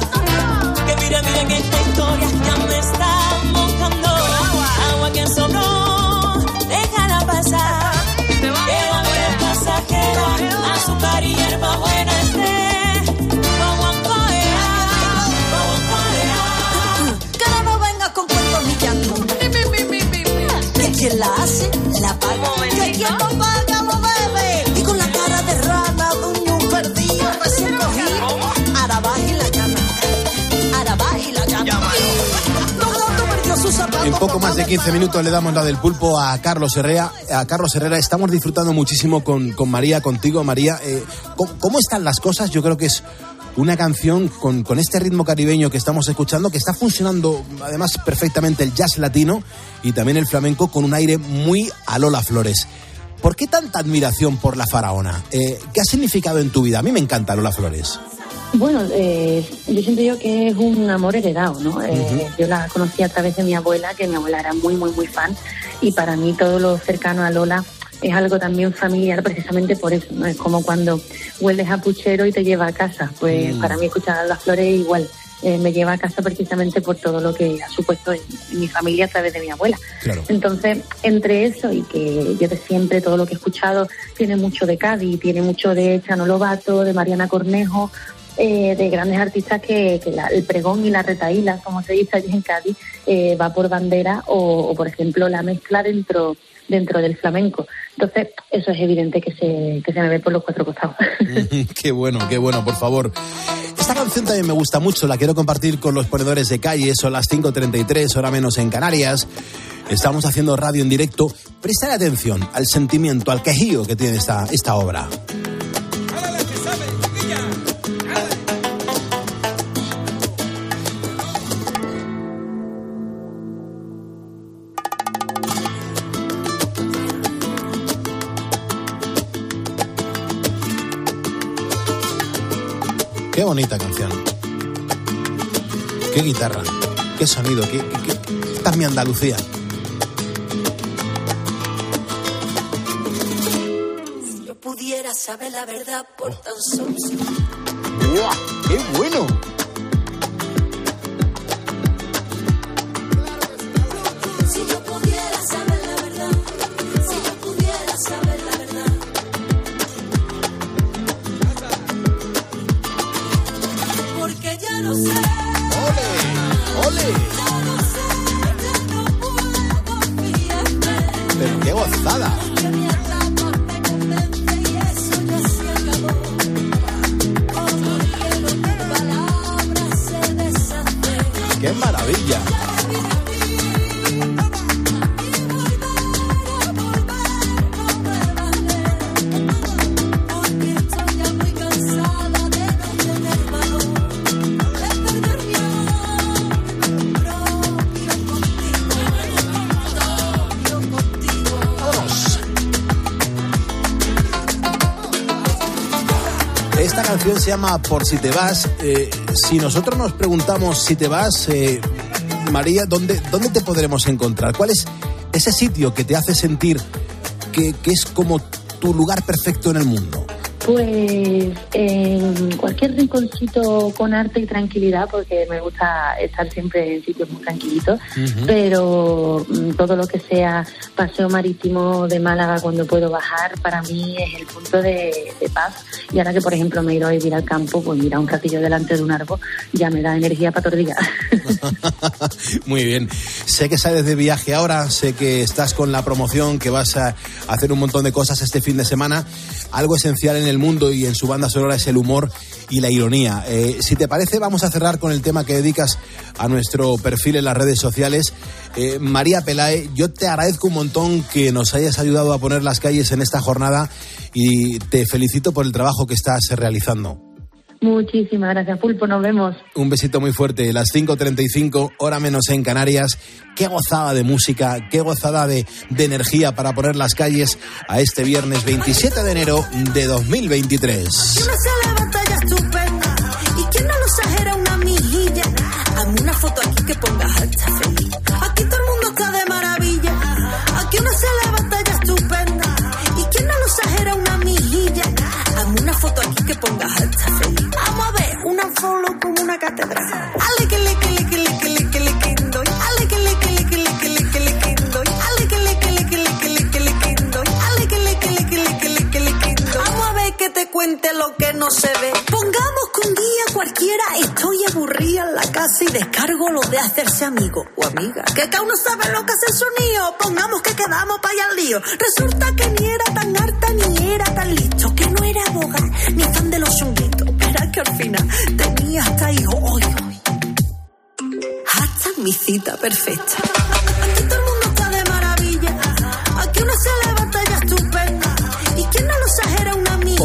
más de 15 minutos le damos la del pulpo a Carlos Herrera. Carlos Herrera estamos disfrutando muchísimo con, María, contigo, María. Eh, ¿cómo, están las cosas? Yo creo que es una canción con, con este ritmo caribeño que estamos escuchando, que está funcionando además perfectamente el jazz latino y también el flamenco con un aire muy a Lola Flores. ¿Por qué tanta admiración por la faraona? Eh, ¿Qué ha significado en tu vida? A mí me encanta Lola Flores. Bueno, eh, yo siento yo que es un amor heredado, ¿no? Eh, Yo la conocí a través de mi abuela, que mi abuela era muy, muy, muy fan, y para mí todo lo cercano a Lola es algo también familiar precisamente por eso, ¿no? Es como cuando hueles a puchero y te lleva a casa, pues Mm. para mí escuchar a las flores igual. eh, me lleva a casa precisamente por todo lo que ha supuesto en, en mi familia a través de mi abuela. Claro. Entonces, entre eso y que yo de siempre todo lo que he escuchado tiene mucho de Cádiz, tiene mucho de Chano Lobato, de Mariana Cornejo, eh, de grandes artistas que, que la- el pregón y la retaíla, como se dice allí en Cádiz, eh, va por bandera o, por ejemplo, la mezcla dentro dentro del flamenco. Entonces, eso es evidente que se, que se me ve por los cuatro costados. qué bueno, qué bueno, por favor. Esta canción también me gusta mucho, la quiero compartir con los ponedores de calle, son las 5.33, hora menos en Canarias. Estamos haciendo radio en directo. Prestar atención al sentimiento, al quejío que tiene esta, esta obra. Qué bonita canción. Qué guitarra, qué sonido, qué, qué- qué- esta es mi Andalucía. Si yo pudiera saber la verdad por tan solo ¡Guau! ¡Qué bueno! Por si te vas. Eh, si nosotros nos preguntamos si te vas, eh, María, ¿dónde, ¿dónde te podremos encontrar? ¿Cuál es ese sitio que te hace sentir que, que es como tu lugar perfecto en el mundo? Pues en cualquier rinconcito con arte y tranquilidad, porque me gusta estar siempre en sitios muy tranquilitos, pero mm, todo lo que sea paseo marítimo de Málaga cuando puedo bajar, para mí es el punto de, paz. Y ahora que, por ejemplo, me he ido a vivir al campo, pues mira, un ratillo delante de un árbol ya me da energía para todo el día. Muy bien. Sé que sales de viaje ahora, sé que estás con la promoción, que vas a hacer un montón de cosas este fin de semana. Algo esencial en el mundo y en su banda sonora es el humor y la ironía. Eh, si te parece, vamos a cerrar con el tema que dedicas a nuestro perfil en las redes sociales. Eh, María Pelae, yo te agradezco un montón que nos hayas ayudado a poner las calles en esta jornada y te felicito por el trabajo que estás realizando. Muchísimas gracias, Pulpo, nos vemos. Un besito muy fuerte. Las 5.35, hora menos en Canarias. Qué gozada de música, qué gozada de, de energía para poner las calles a este viernes 27 de enero de 2023. Uno se levanta ya estupenda y quien no lo exagera una mijilla. Hazme una foto aquí que pongas alta feliz. Aquí todo el mundo está de maravilla. Aquí uno se levanta ya estupenda y quien no lo exagera una mijilla. Hazme una foto aquí que pongas alta feliz. Follow como una catedral. Ale que le que le que le que le que le que doy. Ale que le que le que le que le que le que doy. Ale que le que le que le que le que le que doy. Ale que le que le que le que le que le que doy. Vamos a ver que te cuente lo que no se ve. Pongamos que un día cualquiera estoy aburrida en la casa y descargo lo de hacerse amigo o amiga. Que cada uno sabe lo que hace sonido. Pongamos que quedamos para allá al lío. Resulta que ni era tan harta ni era tan listo. Que no era abogada ni fan de los chunguitos. Pero que al final hasta. Hoy, hoy. Hasta mi cita perfecta.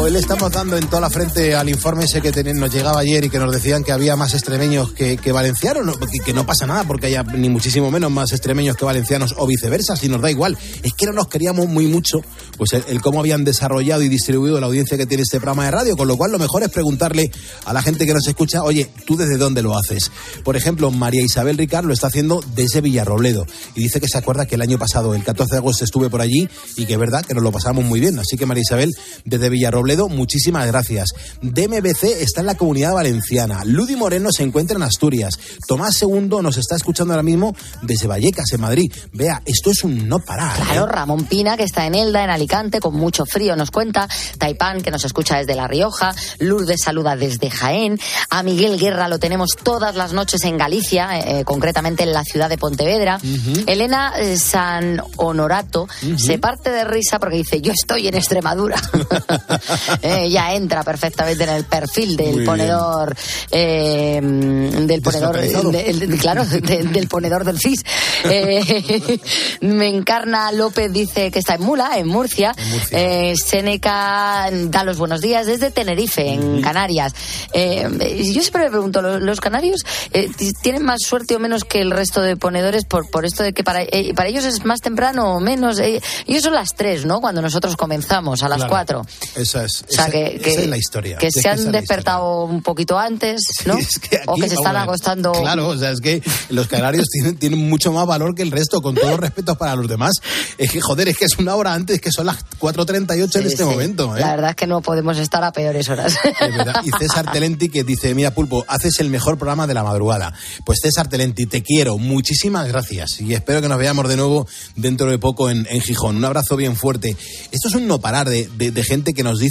Hoy le estamos dando en toda la frente al informe ese que nos llegaba ayer y que nos decían que había más extremeños que, valencianos, no, que, que no pasa nada porque haya ni muchísimo menos más extremeños que valencianos o viceversa, si nos da igual. Es que no nos queríamos muy mucho pues el, el cómo habían desarrollado y distribuido la audiencia que tiene este programa de radio, con lo cual lo mejor es preguntarle a la gente que nos escucha, oye, ¿tú desde dónde lo haces? Por ejemplo, María Isabel Ricard lo está haciendo desde Villarrobledo y dice que se acuerda que el año pasado, el 14 de agosto, estuve por allí y que es verdad que nos lo pasamos muy bien. Así que María Isabel, desde Villarrobledo, muchísimas gracias. DMBC está en la comunidad valenciana. Ludi Moreno se encuentra en Asturias. Tomás Segundo nos está escuchando ahora mismo desde Vallecas, en Madrid. Vea, esto es un no parar. ¿eh? Claro, Ramón Pina, que está en Elda, en Alicante, con mucho frío, nos cuenta. Taipán, que nos escucha desde La Rioja. Lourdes saluda desde Jaén. A Miguel Guerra lo tenemos todas las noches en Galicia, eh, concretamente en la ciudad de Pontevedra. Elena eh, San Honorato se parte de risa porque dice, yo estoy en Extremadura. Eh, ya entra perfectamente en el perfil del Muy ponedor, eh, del ponedor, Deslocalizado. de- de- claro, de- del ponedor del CIS. Eh, me encarna López dice que está en Mula, en Murcia. Eh, Seneca da los buenos días desde Tenerife, en Canarias. Eh, yo siempre me pregunto, ¿lo- ¿los canarios eh, tienen más suerte o menos que el resto de ponedores por, por esto de que para, para ellos es más temprano o menos? Ellos son las tres, ¿no? Cuando nosotros comenzamos, a las Claro. cuatro. Esa es, O sea, esa- que, que- esa es la historia. Que Es se esa han es despertado un poquito antes, ¿no? o Aquí, que se están vamos a ver. acostando. Claro, o sea, es que los canarios tienen, tienen mucho más valor que el resto, con todo respeto para los demás. Es que, joder, es que es una hora antes, que son las 4.38 en Sí, este sí. momento. ¿eh? La verdad es que no podemos estar a peores horas. Verdad. Y César Telenti que dice, mira Pulpo, haces el mejor programa de la madrugada. Pues César Telenti, te quiero, muchísimas gracias y espero que nos veamos de nuevo dentro de poco en, en Gijón. Un abrazo bien fuerte. Esto es un no parar de, de- de gente que nos dice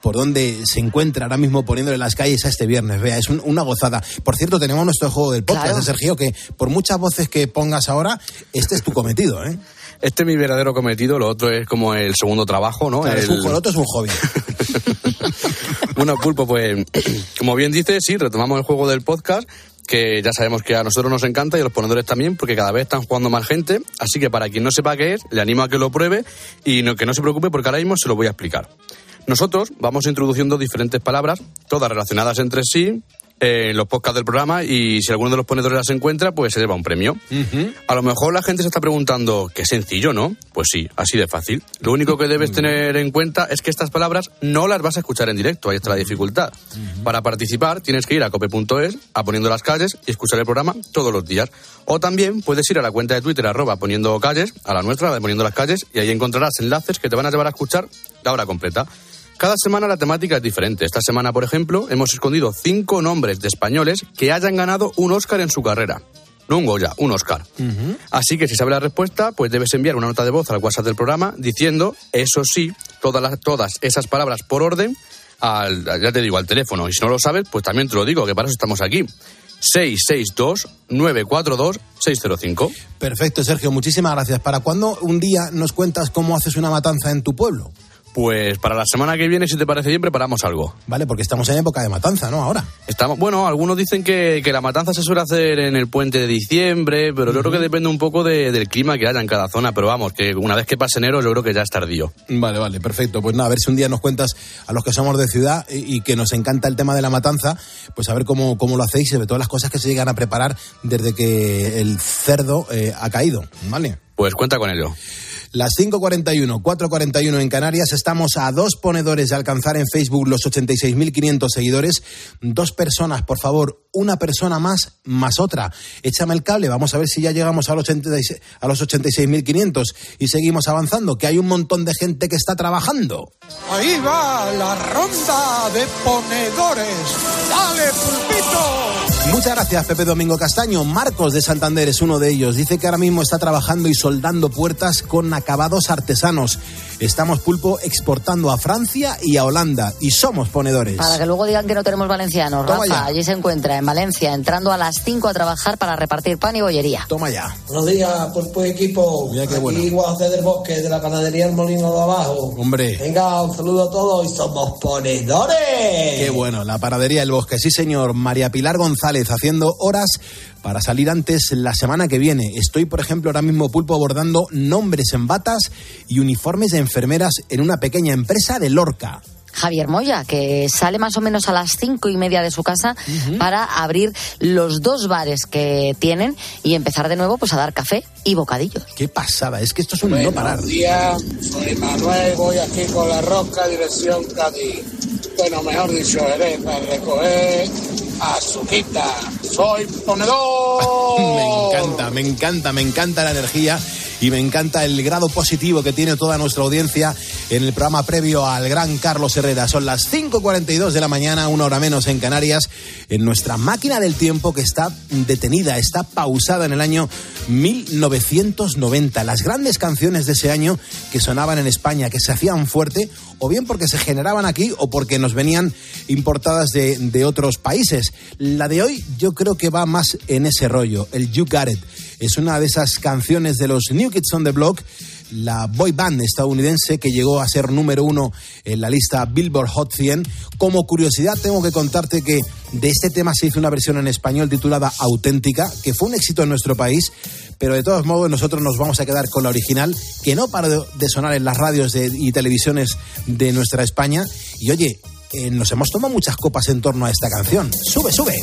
por dónde se encuentra ahora mismo poniéndole las calles a este viernes. Vea, es un- una gozada. Por cierto, tenemos nuestro juego del podcast, Claro. ¿eh, Sergio, que por muchas voces que pongas ahora, este es tu cometido, ¿eh? Este es mi verdadero cometido, lo otro es como el segundo trabajo, ¿no? Claro, es El- un, otro es un hobby. Bueno, Pulpo, pues como bien dice, sí, retomamos el juego del podcast, que ya sabemos que a nosotros nos encanta y a los ponedores también, porque cada vez están jugando más gente. Así que para quien no sepa qué es, le animo a que lo pruebe y no, que no se preocupe porque ahora mismo se lo voy a explicar. Nosotros vamos introduciendo diferentes palabras, todas relacionadas entre sí, en los podcasts del programa y si alguno de los ponedores las encuentra, pues se lleva un premio. A lo mejor la gente se está preguntando, qué sencillo, ¿no? Pues sí, así de fácil. Lo único que debes tener en cuenta es que estas palabras no las vas a escuchar en directo, ahí está la dificultad. Para participar tienes que ir a cope.es, a poniendo las calles y escuchar el programa todos los días. O también puedes ir a la cuenta de Twitter arroba poniendo calles, a la nuestra, la de poniendo las calles, y ahí encontrarás enlaces que te van a llevar a escuchar la hora completa. Cada semana la temática es diferente. Esta semana, por ejemplo, hemos escondido cinco nombres de españoles que hayan ganado un Oscar en su carrera. No un Goya, un Oscar. Así que si sabes la respuesta, pues debes enviar una nota de voz al WhatsApp del programa diciendo, eso sí, todas, las, todas esas palabras por orden, al, ya te digo, al teléfono. Y si no lo sabes, pues también te lo digo, que para eso estamos aquí. 662-942-605. Perfecto, Sergio, muchísimas gracias. ¿Para cuándo un día nos cuentas cómo haces una matanza en tu pueblo? Pues para la semana que viene, si te parece bien, preparamos algo. Vale, porque estamos en época de matanza, ¿no? Ahora. Estamos, bueno, algunos dicen que, que la matanza se suele hacer en el puente de diciembre, pero yo creo que depende un poco de- del clima que haya en cada zona. Pero vamos, que una vez que pase enero, yo creo que ya es tardío. Vale, vale, perfecto. Pues nada, a ver si un día nos cuentas a los que somos de ciudad y, y que nos encanta el tema de la matanza, pues a ver cómo, cómo lo hacéis y de todas las cosas que se llegan a preparar desde que el cerdo eh, ha caído, ¿vale? Pues cuenta con ello. Las 5.41, 4.41 en Canarias, estamos a dos ponedores de alcanzar en Facebook los 86.500 seguidores. Dos personas, por favor, una persona más, más otra. Échame el cable, vamos a ver si ya llegamos a los 86 a los 86.500 y seguimos avanzando, que hay un montón de gente que está trabajando. Ahí va la ronda de ponedores. ¡Dale, pulpito! Muchas gracias, Pepe Domingo Castaño. Marcos de Santander es uno de ellos. Dice que ahora mismo está trabajando y soldando puertas con acabados artesanos. Estamos pulpo exportando a Francia y a Holanda y somos ponedores. Para que luego digan que no tenemos valencianos. Toma Rafa, ya. allí se encuentra, en Valencia, entrando a las 5 a trabajar para repartir pan y bollería. Toma ya. Buenos días, Pulpo y equipo. Mira qué Aquí bueno. José del Bosque, de la panadería El Molino de Abajo. Hombre. Venga, un saludo a todos y somos ponedores. Qué bueno, la paradería del bosque. Sí, señor. María Pilar González haciendo horas para salir antes la semana que viene. Estoy, por ejemplo, ahora mismo pulpo abordando nombres en batas y uniformes de enfermeras en una pequeña empresa de Lorca. Javier Moya, que sale más o menos a las cinco y media de su casa para abrir los dos bares que tienen y empezar de nuevo pues a dar café y bocadillos. Qué pasada, es que esto es un no parar. Buenos días, soy Manuel, voy aquí con la rosca, dirección Cádiz. Bueno, mejor dicho, Jerez, para recoger azuquita. Soy ponedor. Me encanta, me encanta, me encanta la energía y me encanta el grado positivo que tiene toda nuestra audiencia en el programa previo al gran Carlos Herrera. Son las 5.42 de la mañana, una hora menos en Canarias, en nuestra máquina del tiempo que está detenida, está pausada en el año 1990. Las grandes canciones de ese año que sonaban en España, que se hacían fuerte, o bien porque se generaban aquí o porque nos venían importadas de, de otros países. La de hoy yo creo que va más en ese rollo, el You Got It. Es una de esas canciones de los New Kids on the Block, la boy band estadounidense que llegó a ser número uno en la lista Billboard Hot 100. Como curiosidad tengo que contarte que de este tema se hizo una versión en español titulada Auténtica, que fue un éxito en nuestro país, pero de todos modos nosotros nos vamos a quedar con la original, que no para de sonar en las radios y televisiones de nuestra España. Y oye, eh, nos hemos tomado muchas copas en torno a esta canción. Sube, sube.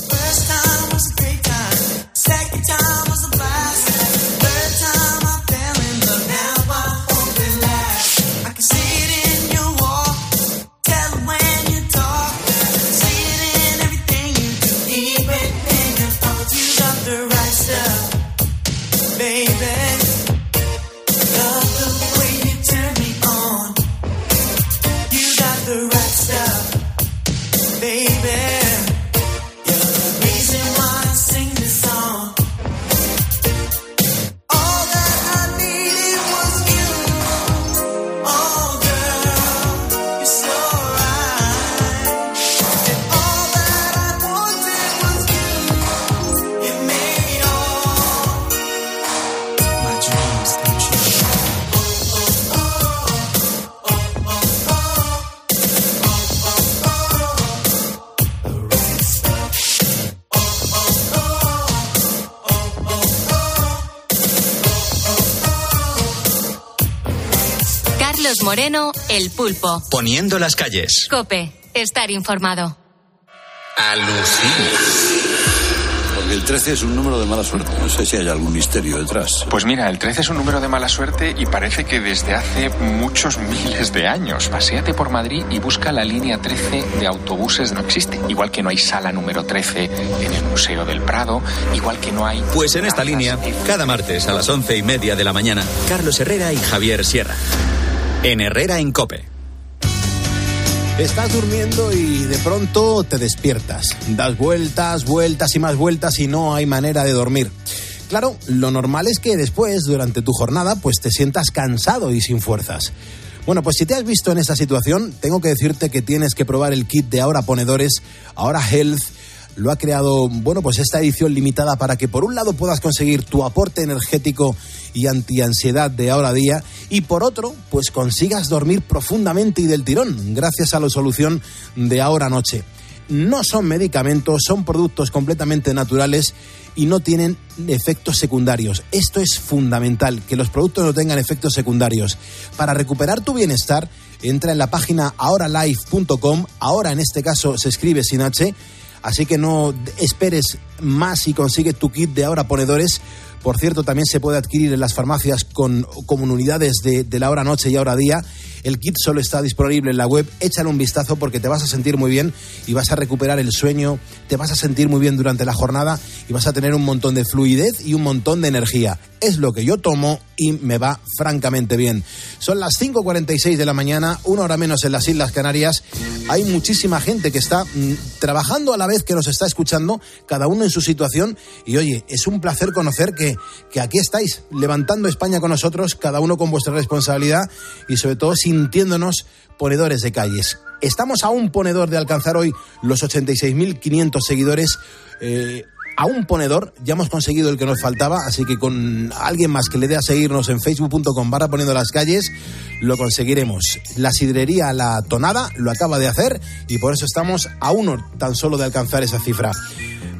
Moreno, El Pulpo. Poniendo las calles. Cope, estar informado. Porque el 13 es un número de mala suerte. No sé si hay algún misterio detrás. Pues mira, el 13 es un número de mala suerte y parece que desde hace muchos miles de años. Paseate por Madrid y busca la línea 13 de autobuses. No existe. Igual que no hay sala número 13 en el Museo del Prado, igual que no hay... Pues en esta línea, cada martes a las once y media de la mañana, Carlos Herrera y Javier Sierra. En Herrera en Cope. Estás durmiendo y de pronto te despiertas. Das vueltas, vueltas y más vueltas y no hay manera de dormir. Claro, lo normal es que después, durante tu jornada, pues te sientas cansado y sin fuerzas. Bueno, pues si te has visto en esa situación, tengo que decirte que tienes que probar el kit de Ahora Ponedores, Ahora Health. Lo ha creado, bueno, pues esta edición limitada para que por un lado puedas conseguir tu aporte energético y antiansiedad de ahora día y por otro, pues consigas dormir profundamente y del tirón gracias a la solución de ahora noche. No son medicamentos, son productos completamente naturales y no tienen efectos secundarios. Esto es fundamental, que los productos no tengan efectos secundarios. Para recuperar tu bienestar, entra en la página ahoralife.com, ahora en este caso se escribe sin H, así que no esperes más y consigue tu kit de ahora ponedores. Por cierto, también se puede adquirir en las farmacias con, con unidades de, de la hora noche y hora día. El kit solo está disponible en la web. Échale un vistazo porque te vas a sentir muy bien y vas a recuperar el sueño, te vas a sentir muy bien durante la jornada y vas a tener un montón de fluidez y un montón de energía. Es lo que yo tomo y me va francamente bien. Son las 5.46 de la mañana, una hora menos en las Islas Canarias. Hay muchísima gente que está mm, trabajando a la vez que nos está escuchando, cada uno en su situación. Y oye, es un placer conocer que, que aquí estáis, levantando España con nosotros, cada uno con vuestra responsabilidad y sobre todo sintiéndonos ponedores de calles. Estamos a un ponedor de alcanzar hoy los 86.500 seguidores. Eh, a un ponedor, ya hemos conseguido el que nos faltaba, así que con alguien más que le dé a seguirnos en facebook.com barra poniendo las calles, lo conseguiremos. La sidrería La Tonada lo acaba de hacer y por eso estamos a uno tan solo de alcanzar esa cifra.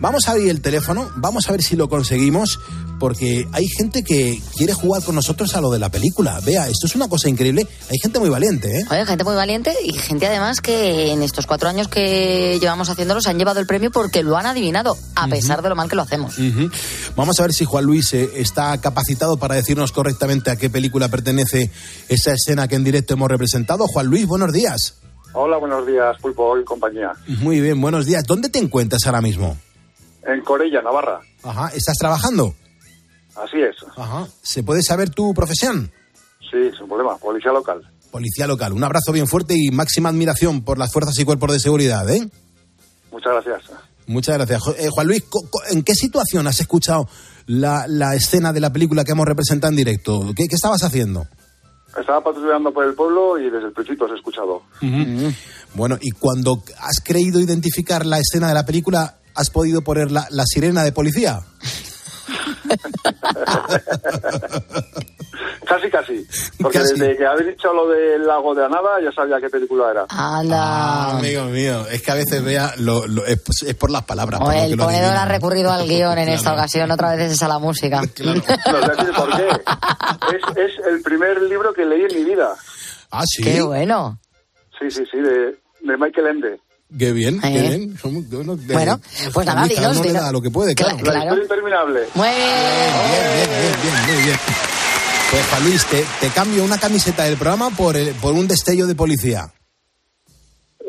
Vamos a abrir el teléfono, vamos a ver si lo conseguimos, porque hay gente que quiere jugar con nosotros a lo de la película. Vea, esto es una cosa increíble. Hay gente muy valiente, ¿eh? Oye, gente muy valiente y gente además que en estos cuatro años que llevamos haciéndolo se han llevado el premio porque lo han adivinado, a pesar de lo mal que lo hacemos. Vamos a ver si Juan Luis eh, está capacitado para decirnos correctamente a qué película pertenece esa escena que en directo hemos representado. Juan Luis, buenos días. Hola, buenos días, Pulpo y compañía. Muy bien, buenos días. ¿Dónde te encuentras ahora mismo? En Corella, Navarra. Ajá, ¿estás trabajando? Así es. Ajá. ¿Se puede saber tu profesión? Sí, sin problema. Policía local. Policía local. Un abrazo bien fuerte y máxima admiración por las fuerzas y cuerpos de seguridad, ¿eh? Muchas gracias. Muchas gracias. Eh, Juan Luis, ¿en qué situación has escuchado la, la escena de la película que hemos representado en directo? ¿Qué, qué estabas haciendo? Estaba patrullando por el pueblo y desde el principio he escuchado. Bueno, y cuando has creído identificar la escena de la película, ¿has podido poner la, la sirena de policía? Casi, casi. Porque Casi. desde que habéis dicho lo del lago de la nada ya sabía qué película era. Anda. Ah, amigo mío, es que a veces vea, lo, lo- es, es por las palabras. Oye, el ponedor ha recurrido al guion en esta Claro. ocasión, otra vez es a la música. No decir por qué. Es, es el primer libro que leí en mi vida. Ah, sí. Qué bueno. Sí, sí, sí, de, de Michael Ende. Qué bien, qué Eh. bien. Somos- bueno, pues nada, uno le da lo que puede, claro. Cla- claro. Interminable. Muy bien. Bien, bien, bien, bien, muy bien. Pues Juan Luis, te, te cambio una camiseta del programa por, el- por un destello de policía.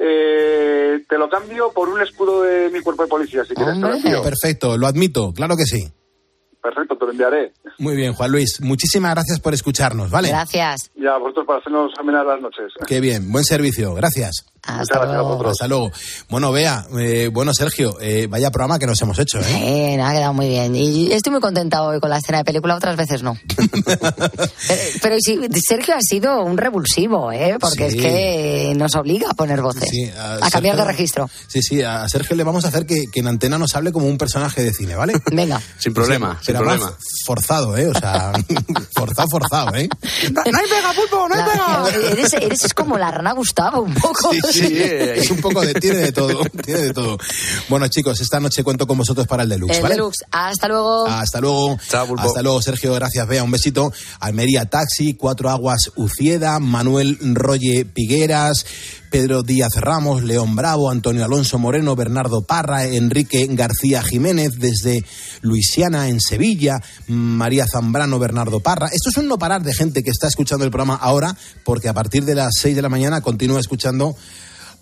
Eh, te lo cambio por un escudo de mi cuerpo de policía, si quieres. te lo envío. Perfecto, lo admito, claro que sí. Perfecto, te lo enviaré. Muy bien, Juan Luis, muchísimas gracias por escucharnos, ¿vale? Gracias. Ya, vosotros para hacernos amenar las noches. Qué bien, buen servicio, gracias. Muchas gracias a. Hasta luego. Bueno, vea, eh, bueno, Sergio, eh, vaya programa que nos hemos hecho, ¿eh? Eh, ha quedado muy bien. Y estoy muy contenta hoy con la escena de película, otras veces no. pero, pero sí, Sergio ha sido un revulsivo, ¿eh? Porque Sí. es que nos obliga a poner voces. Sí, a cambiar de Sergio- registro. Sí, sí, a Sergio le vamos a hacer que, que en antena nos hable como un personaje de cine, ¿vale? Venga. Sin problema, Sí, pero además problema. Forzado, ¿eh? O sea, forzado, forzado, ¿eh? No hay pega, pulpo, no hay La- pega. eres, eres es como la rana Gustavo, un poco. Sí, sí, es un poco de, tiene de todo, tiene de todo. Bueno, chicos, esta noche cuento con vosotros para el deluxe, El ¿vale? deluxe. Hasta luego. Hasta luego. Hasta luego, Sergio. Gracias, Bea. Un besito. Almería Taxi, Cuatro Aguas Ucieda, Manuel Roye Pigueras, Pedro Díaz Ramos, León Bravo, Antonio Alonso Moreno, Bernardo Parra, Enrique García Jiménez desde Luisiana en Sevilla, María Zambrano, Bernardo Parra. Esto es un no parar de gente que está escuchando el programa ahora, porque a partir de las 6 de la mañana continúa escuchando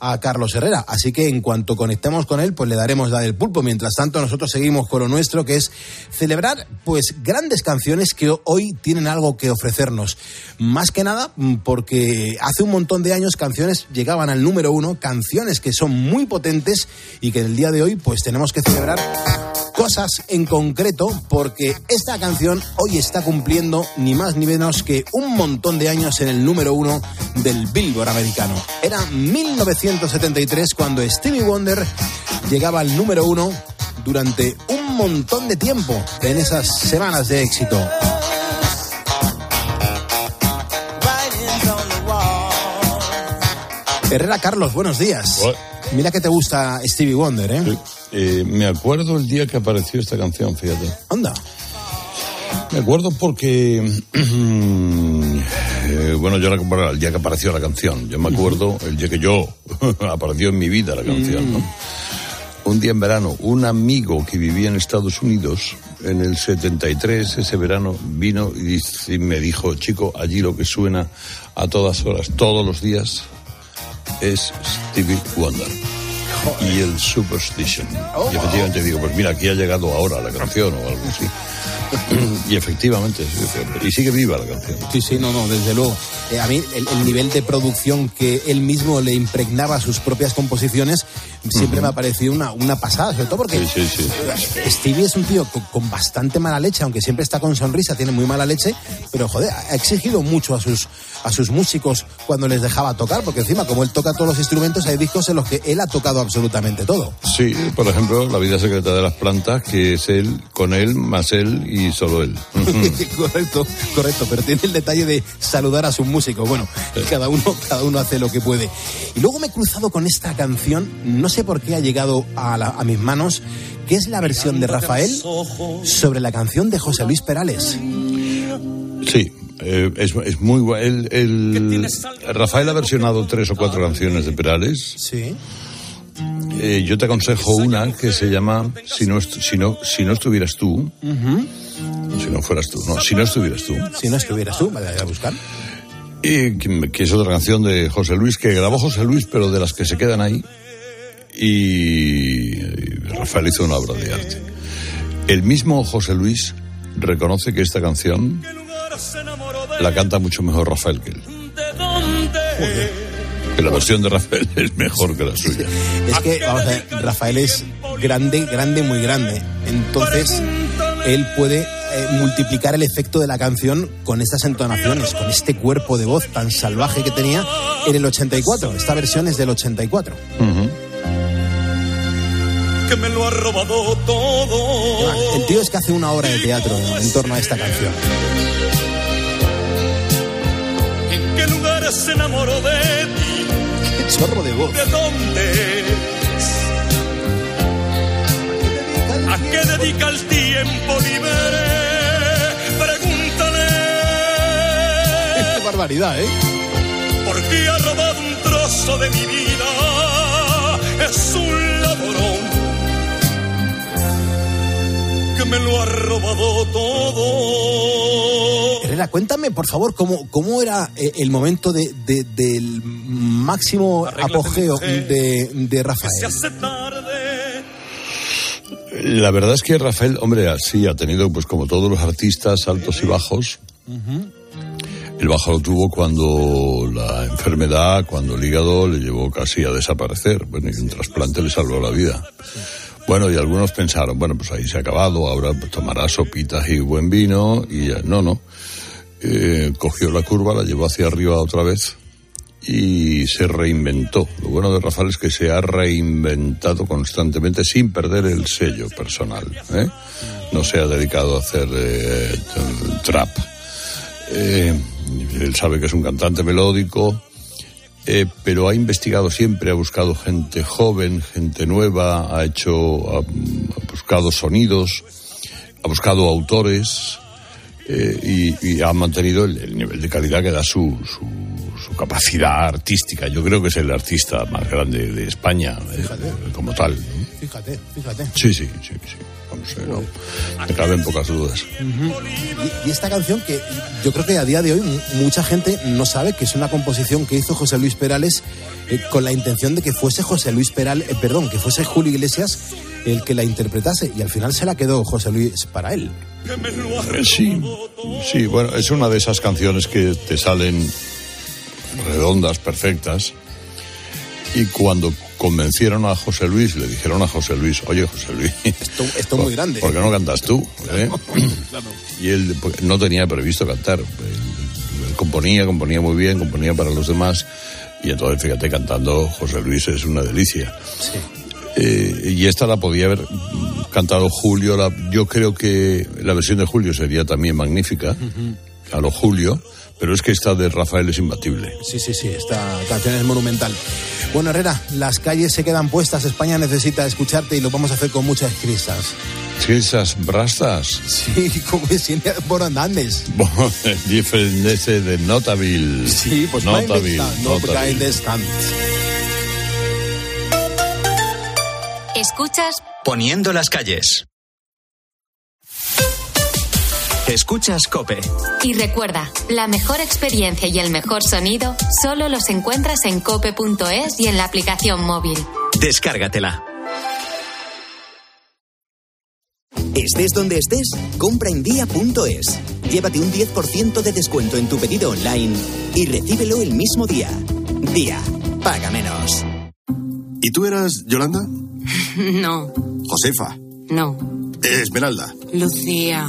a Carlos Herrera. Así que en cuanto conectemos con él, pues le daremos la del pulpo. Mientras tanto, nosotros seguimos con lo nuestro, que es celebrar pues grandes canciones que hoy tienen algo que ofrecernos. Más que nada, mm, porque hace un montón de años canciones llegaban al número uno, canciones que son muy potentes y que en el día de hoy pues tenemos que celebrar cosas en concreto porque esta canción hoy está cumpliendo ni más ni menos que un montón de años en el número uno del Billboard americano. Era 1973 cuando Stevie Wonder llegaba al número uno durante un montón de tiempo en esas semanas de éxito. Herrera Carlos, buenos días. Mira que te gusta Stevie Wonder, ¿eh? Eh, me acuerdo el día que apareció esta canción, fíjate. Anda. Me acuerdo porque, eh, bueno, yo la comparaba el día que apareció la canción. Yo me acuerdo el día que yo apareció en mi vida la canción, ¿no? Un día en verano, un amigo que vivía en Estados Unidos, en el 73, ese verano, vino y me dijo, chico, allí lo que suena a todas horas, todos los días, es Stevie Wonder. Y el Superstition. Y efectivamente digo, pues mira, aquí ha llegado ahora la canción o algo así. y efectivamente, sí, y sigue viva la canción. Sí, sí, no, no, desde luego. Eh, a mí el, el nivel de producción que él mismo le impregnaba a sus propias composiciones siempre me ha parecido una, una pasada, sobre todo porque Sí, sí, sí. Stevie es un tío con, con bastante mala leche, aunque siempre está con sonrisa, tiene muy mala leche, pero joder, ha exigido mucho a sus, a sus músicos cuando les dejaba tocar, porque encima, como él toca todos los instrumentos, hay discos en los que él ha tocado absolutamente todo. Sí, por ejemplo, La vida secreta de las plantas, que es él, con él, más él y solo él. correcto, correcto, pero tiene el detalle de saludar a sus músicos. Bueno, cada uno, cada uno hace lo que puede. Y luego me he cruzado con esta canción, no sé por qué ha llegado a, la- a mis manos, que es la versión de Rafael sobre la canción de José Luis Perales. Sí, eh, es, es muy guay. El, el- Rafael ha versionado tres o cuatro canciones de Perales. Sí. Eh, yo te aconsejo una que se llama Si no, si no, si no estuvieras tú, si no fueras tú, no, si no estuvieras tú. Si no estuvieras tú, me voy a buscar. Y que, que es otra canción de José Luis, que grabó José Luis, pero de las que se quedan ahí. Y, y Rafael hizo una obra de arte. El mismo José Luis reconoce que esta canción la canta mucho mejor Rafael que él. Que la versión de Rafael es mejor que la suya. Es que, vamos a ver, Rafael es grande, grande, muy grande. Entonces, él puede eh, multiplicar el efecto de la canción con estas entonaciones, con este cuerpo de voz tan salvaje que tenía en el 84. Esta versión es del 84. que me lo ha robado todo. El tío es que hace una obra de teatro en torno a esta canción. Se enamoró de ti? Qué chorro de voz. ¿De dónde? ¿A qué dedica el tiempo libre? Pregúntale. Qué barbaridad, ¿eh? ¿Por qué ha robado un trozo de mi vida? Es un que me lo ha robado todo. Herrera, cuéntame, por favor, cómo, cómo era eh, el momento de, de- del máximo apogeo de, de Rafael. Se hace tarde. La verdad es que Rafael, hombre, sí, ha tenido, pues como todos los artistas, altos y bajos. El bajo lo tuvo cuando la enfermedad, cuando el hígado le llevó casi a desaparecer. Bueno, y un trasplante le salvó la vida. Bueno, y algunos pensaron, bueno, pues ahí se ha acabado, ahora pues, tomará sopitas y buen vino, y no, no. Eh, cogió la curva, la llevó hacia arriba otra vez y se reinventó. Lo bueno de Rafael es que se ha reinventado constantemente sin perder el sello personal. ¿eh? No se ha dedicado a hacer eh, trap. Eh, él sabe que es un cantante melódico, eh, pero ha investigado siempre, ha buscado gente joven, gente nueva, ha hecho, ha, buscado sonidos, ha buscado autores eh, y, y ha mantenido el, el nivel de calidad que da su, su, su capacidad artística. Yo creo que es el artista más grande de España, eh, como tal. ¿no? Fíjate, fíjate. Sí, sí, sí, sí. Vamos, eh, no, me caben pocas dudas. Y, y esta canción que yo creo que a día de hoy mu- mucha gente no sabe que es una composición que hizo José Luis Perales eh, con la intención de que fuese José Luis Perales, perdón, que fuese Julio Iglesias el que la interpretase y al final se la quedó José Luis para él. Sí, sí, bueno, es una de esas canciones que te salen redondas, perfectas. Y cuando convencieron a José Luis, le dijeron a José Luis, oye José Luis, esto, esto es muy grande. ¿por qué no cantas tú? ¿Eh? Y él pues, no tenía previsto cantar. Él, componía, componía muy bien, componía para los demás. Y entonces, fíjate, cantando José Luis es una delicia. Eh, y esta la podía haber cantado Julio. La- yo creo que la versión de Julio sería también magnífica, a lo Julio, pero es que esta de Rafael es imbatible. Sí, sí, sí, esta canción es monumental. Bueno, Herrera, las calles se quedan puestas, España necesita escucharte y lo vamos a hacer con muchas prisas. Sí, esas brastas. Sí, como decía por andandes. Diferente de Notaville. Sí, pues Notaville. no Notaville. Escuchas Poniendo las calles. Escuchas Cope. y recuerda, la mejor experiencia y el mejor sonido solo los encuentras en cope.es y en la aplicación móvil. Descárgatela. Estés donde estés, compra en día.es. Llévate un 10% de descuento en tu pedido online y recíbelo el mismo día. Día, paga menos. ¿Y tú eras Yolanda? No, Josefa. no. Esmeralda. Lucía.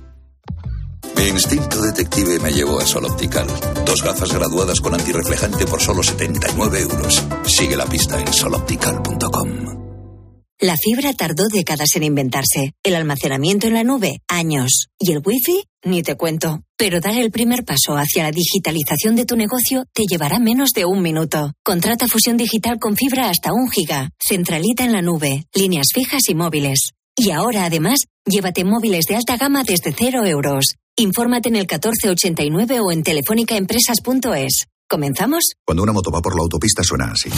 Instinto detective me llevó a Sol Optical. Dos gafas graduadas con antirreflejante por solo 79 euros. Sigue la pista en soloptical.com. La fibra tardó décadas en inventarse, el almacenamiento en la nube, años, y el wifi, ni te cuento. Pero dar el primer paso hacia la digitalización de tu negocio te llevará menos de un minuto. Contrata fusión digital con fibra hasta un giga, centralita en la nube, líneas fijas y móviles. Y ahora, además, llévate móviles de alta gama desde cero euros. Infórmate en el 1489 o en telefónicaempresas.es. ¿Comenzamos? Cuando una moto va por la autopista suena así.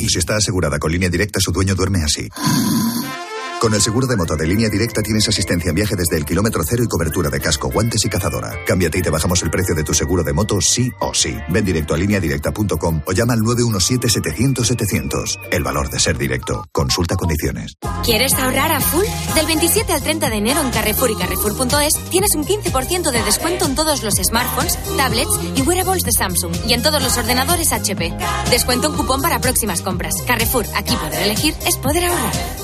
Y si está asegurada con línea directa, su dueño duerme así. Con el seguro de moto de línea directa tienes asistencia en viaje desde el kilómetro cero y cobertura de casco, guantes y cazadora. Cámbiate y te bajamos el precio de tu seguro de moto sí o sí. Ven directo a lineadirecta.com o llama al 917-700-700. El valor de ser directo. Consulta condiciones. ¿Quieres ahorrar a full? Del 27 al 30 de enero en Carrefour y Carrefour.es tienes un 15% de descuento en todos los smartphones, tablets y wearables de Samsung y en todos los ordenadores HP. Descuento un cupón para próximas compras. Carrefour, aquí poder elegir es poder ahorrar.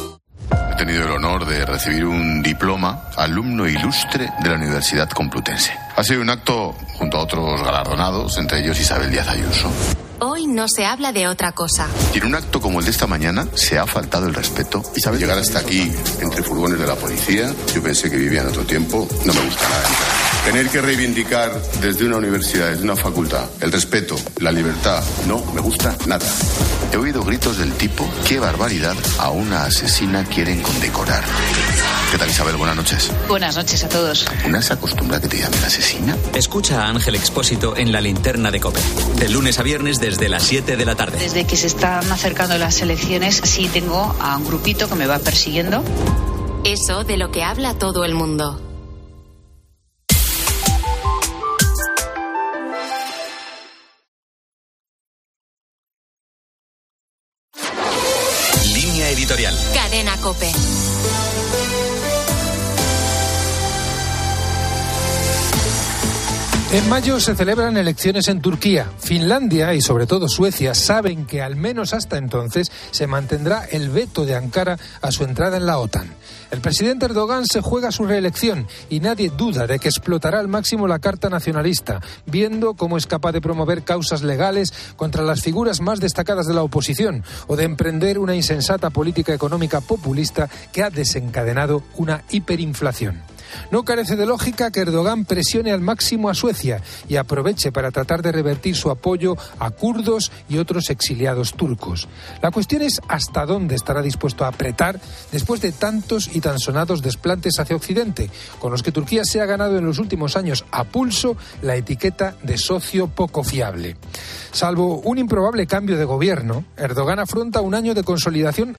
Tenido el honor de recibir un diploma alumno ilustre de la Universidad Complutense. Ha sido un acto junto a otros galardonados, entre ellos Isabel Díaz Ayuso. Hoy no se habla de otra cosa. Y en un acto como el de esta mañana se ha faltado el respeto. Isabel, llegar hasta aquí entre furgones de la policía, yo pensé que vivía en otro tiempo, no me gusta nada. Tener que reivindicar desde una universidad, desde una facultad, el respeto, la libertad, no me gusta nada. He oído gritos del tipo, qué barbaridad, a una asesina quieren condecorar. ¿Qué tal Isabel? Buenas noches. Buenas noches a todos. ¿Una se acostumbra a que te llamen asesina? Escucha a Ángel Expósito en la linterna de Cope. De lunes a viernes desde las 7 de la tarde. Desde que se están acercando las elecciones, sí tengo a un grupito que me va persiguiendo. Eso de lo que habla todo el mundo. En mayo se celebran elecciones en Turquía. Finlandia y sobre todo Suecia saben que al menos hasta entonces se mantendrá el veto de Ankara a su entrada en la OTAN. El presidente Erdogan se juega su reelección y nadie duda de que explotará al máximo la carta nacionalista, viendo cómo es capaz de promover causas legales contra las figuras más destacadas de la oposición o de emprender una insensata política económica populista que ha desencadenado una hiperinflación. No carece de lógica que Erdogan presione al máximo a Suecia y aproveche para tratar de revertir su apoyo a kurdos y otros exiliados turcos. La cuestión es hasta dónde estará dispuesto a apretar después de tantos tan sonados desplantes hacia Occidente, con los que Turquía se ha ganado en los últimos años a pulso la etiqueta de socio poco fiable. Salvo un improbable cambio de gobierno, Erdogan afronta un año de consolidación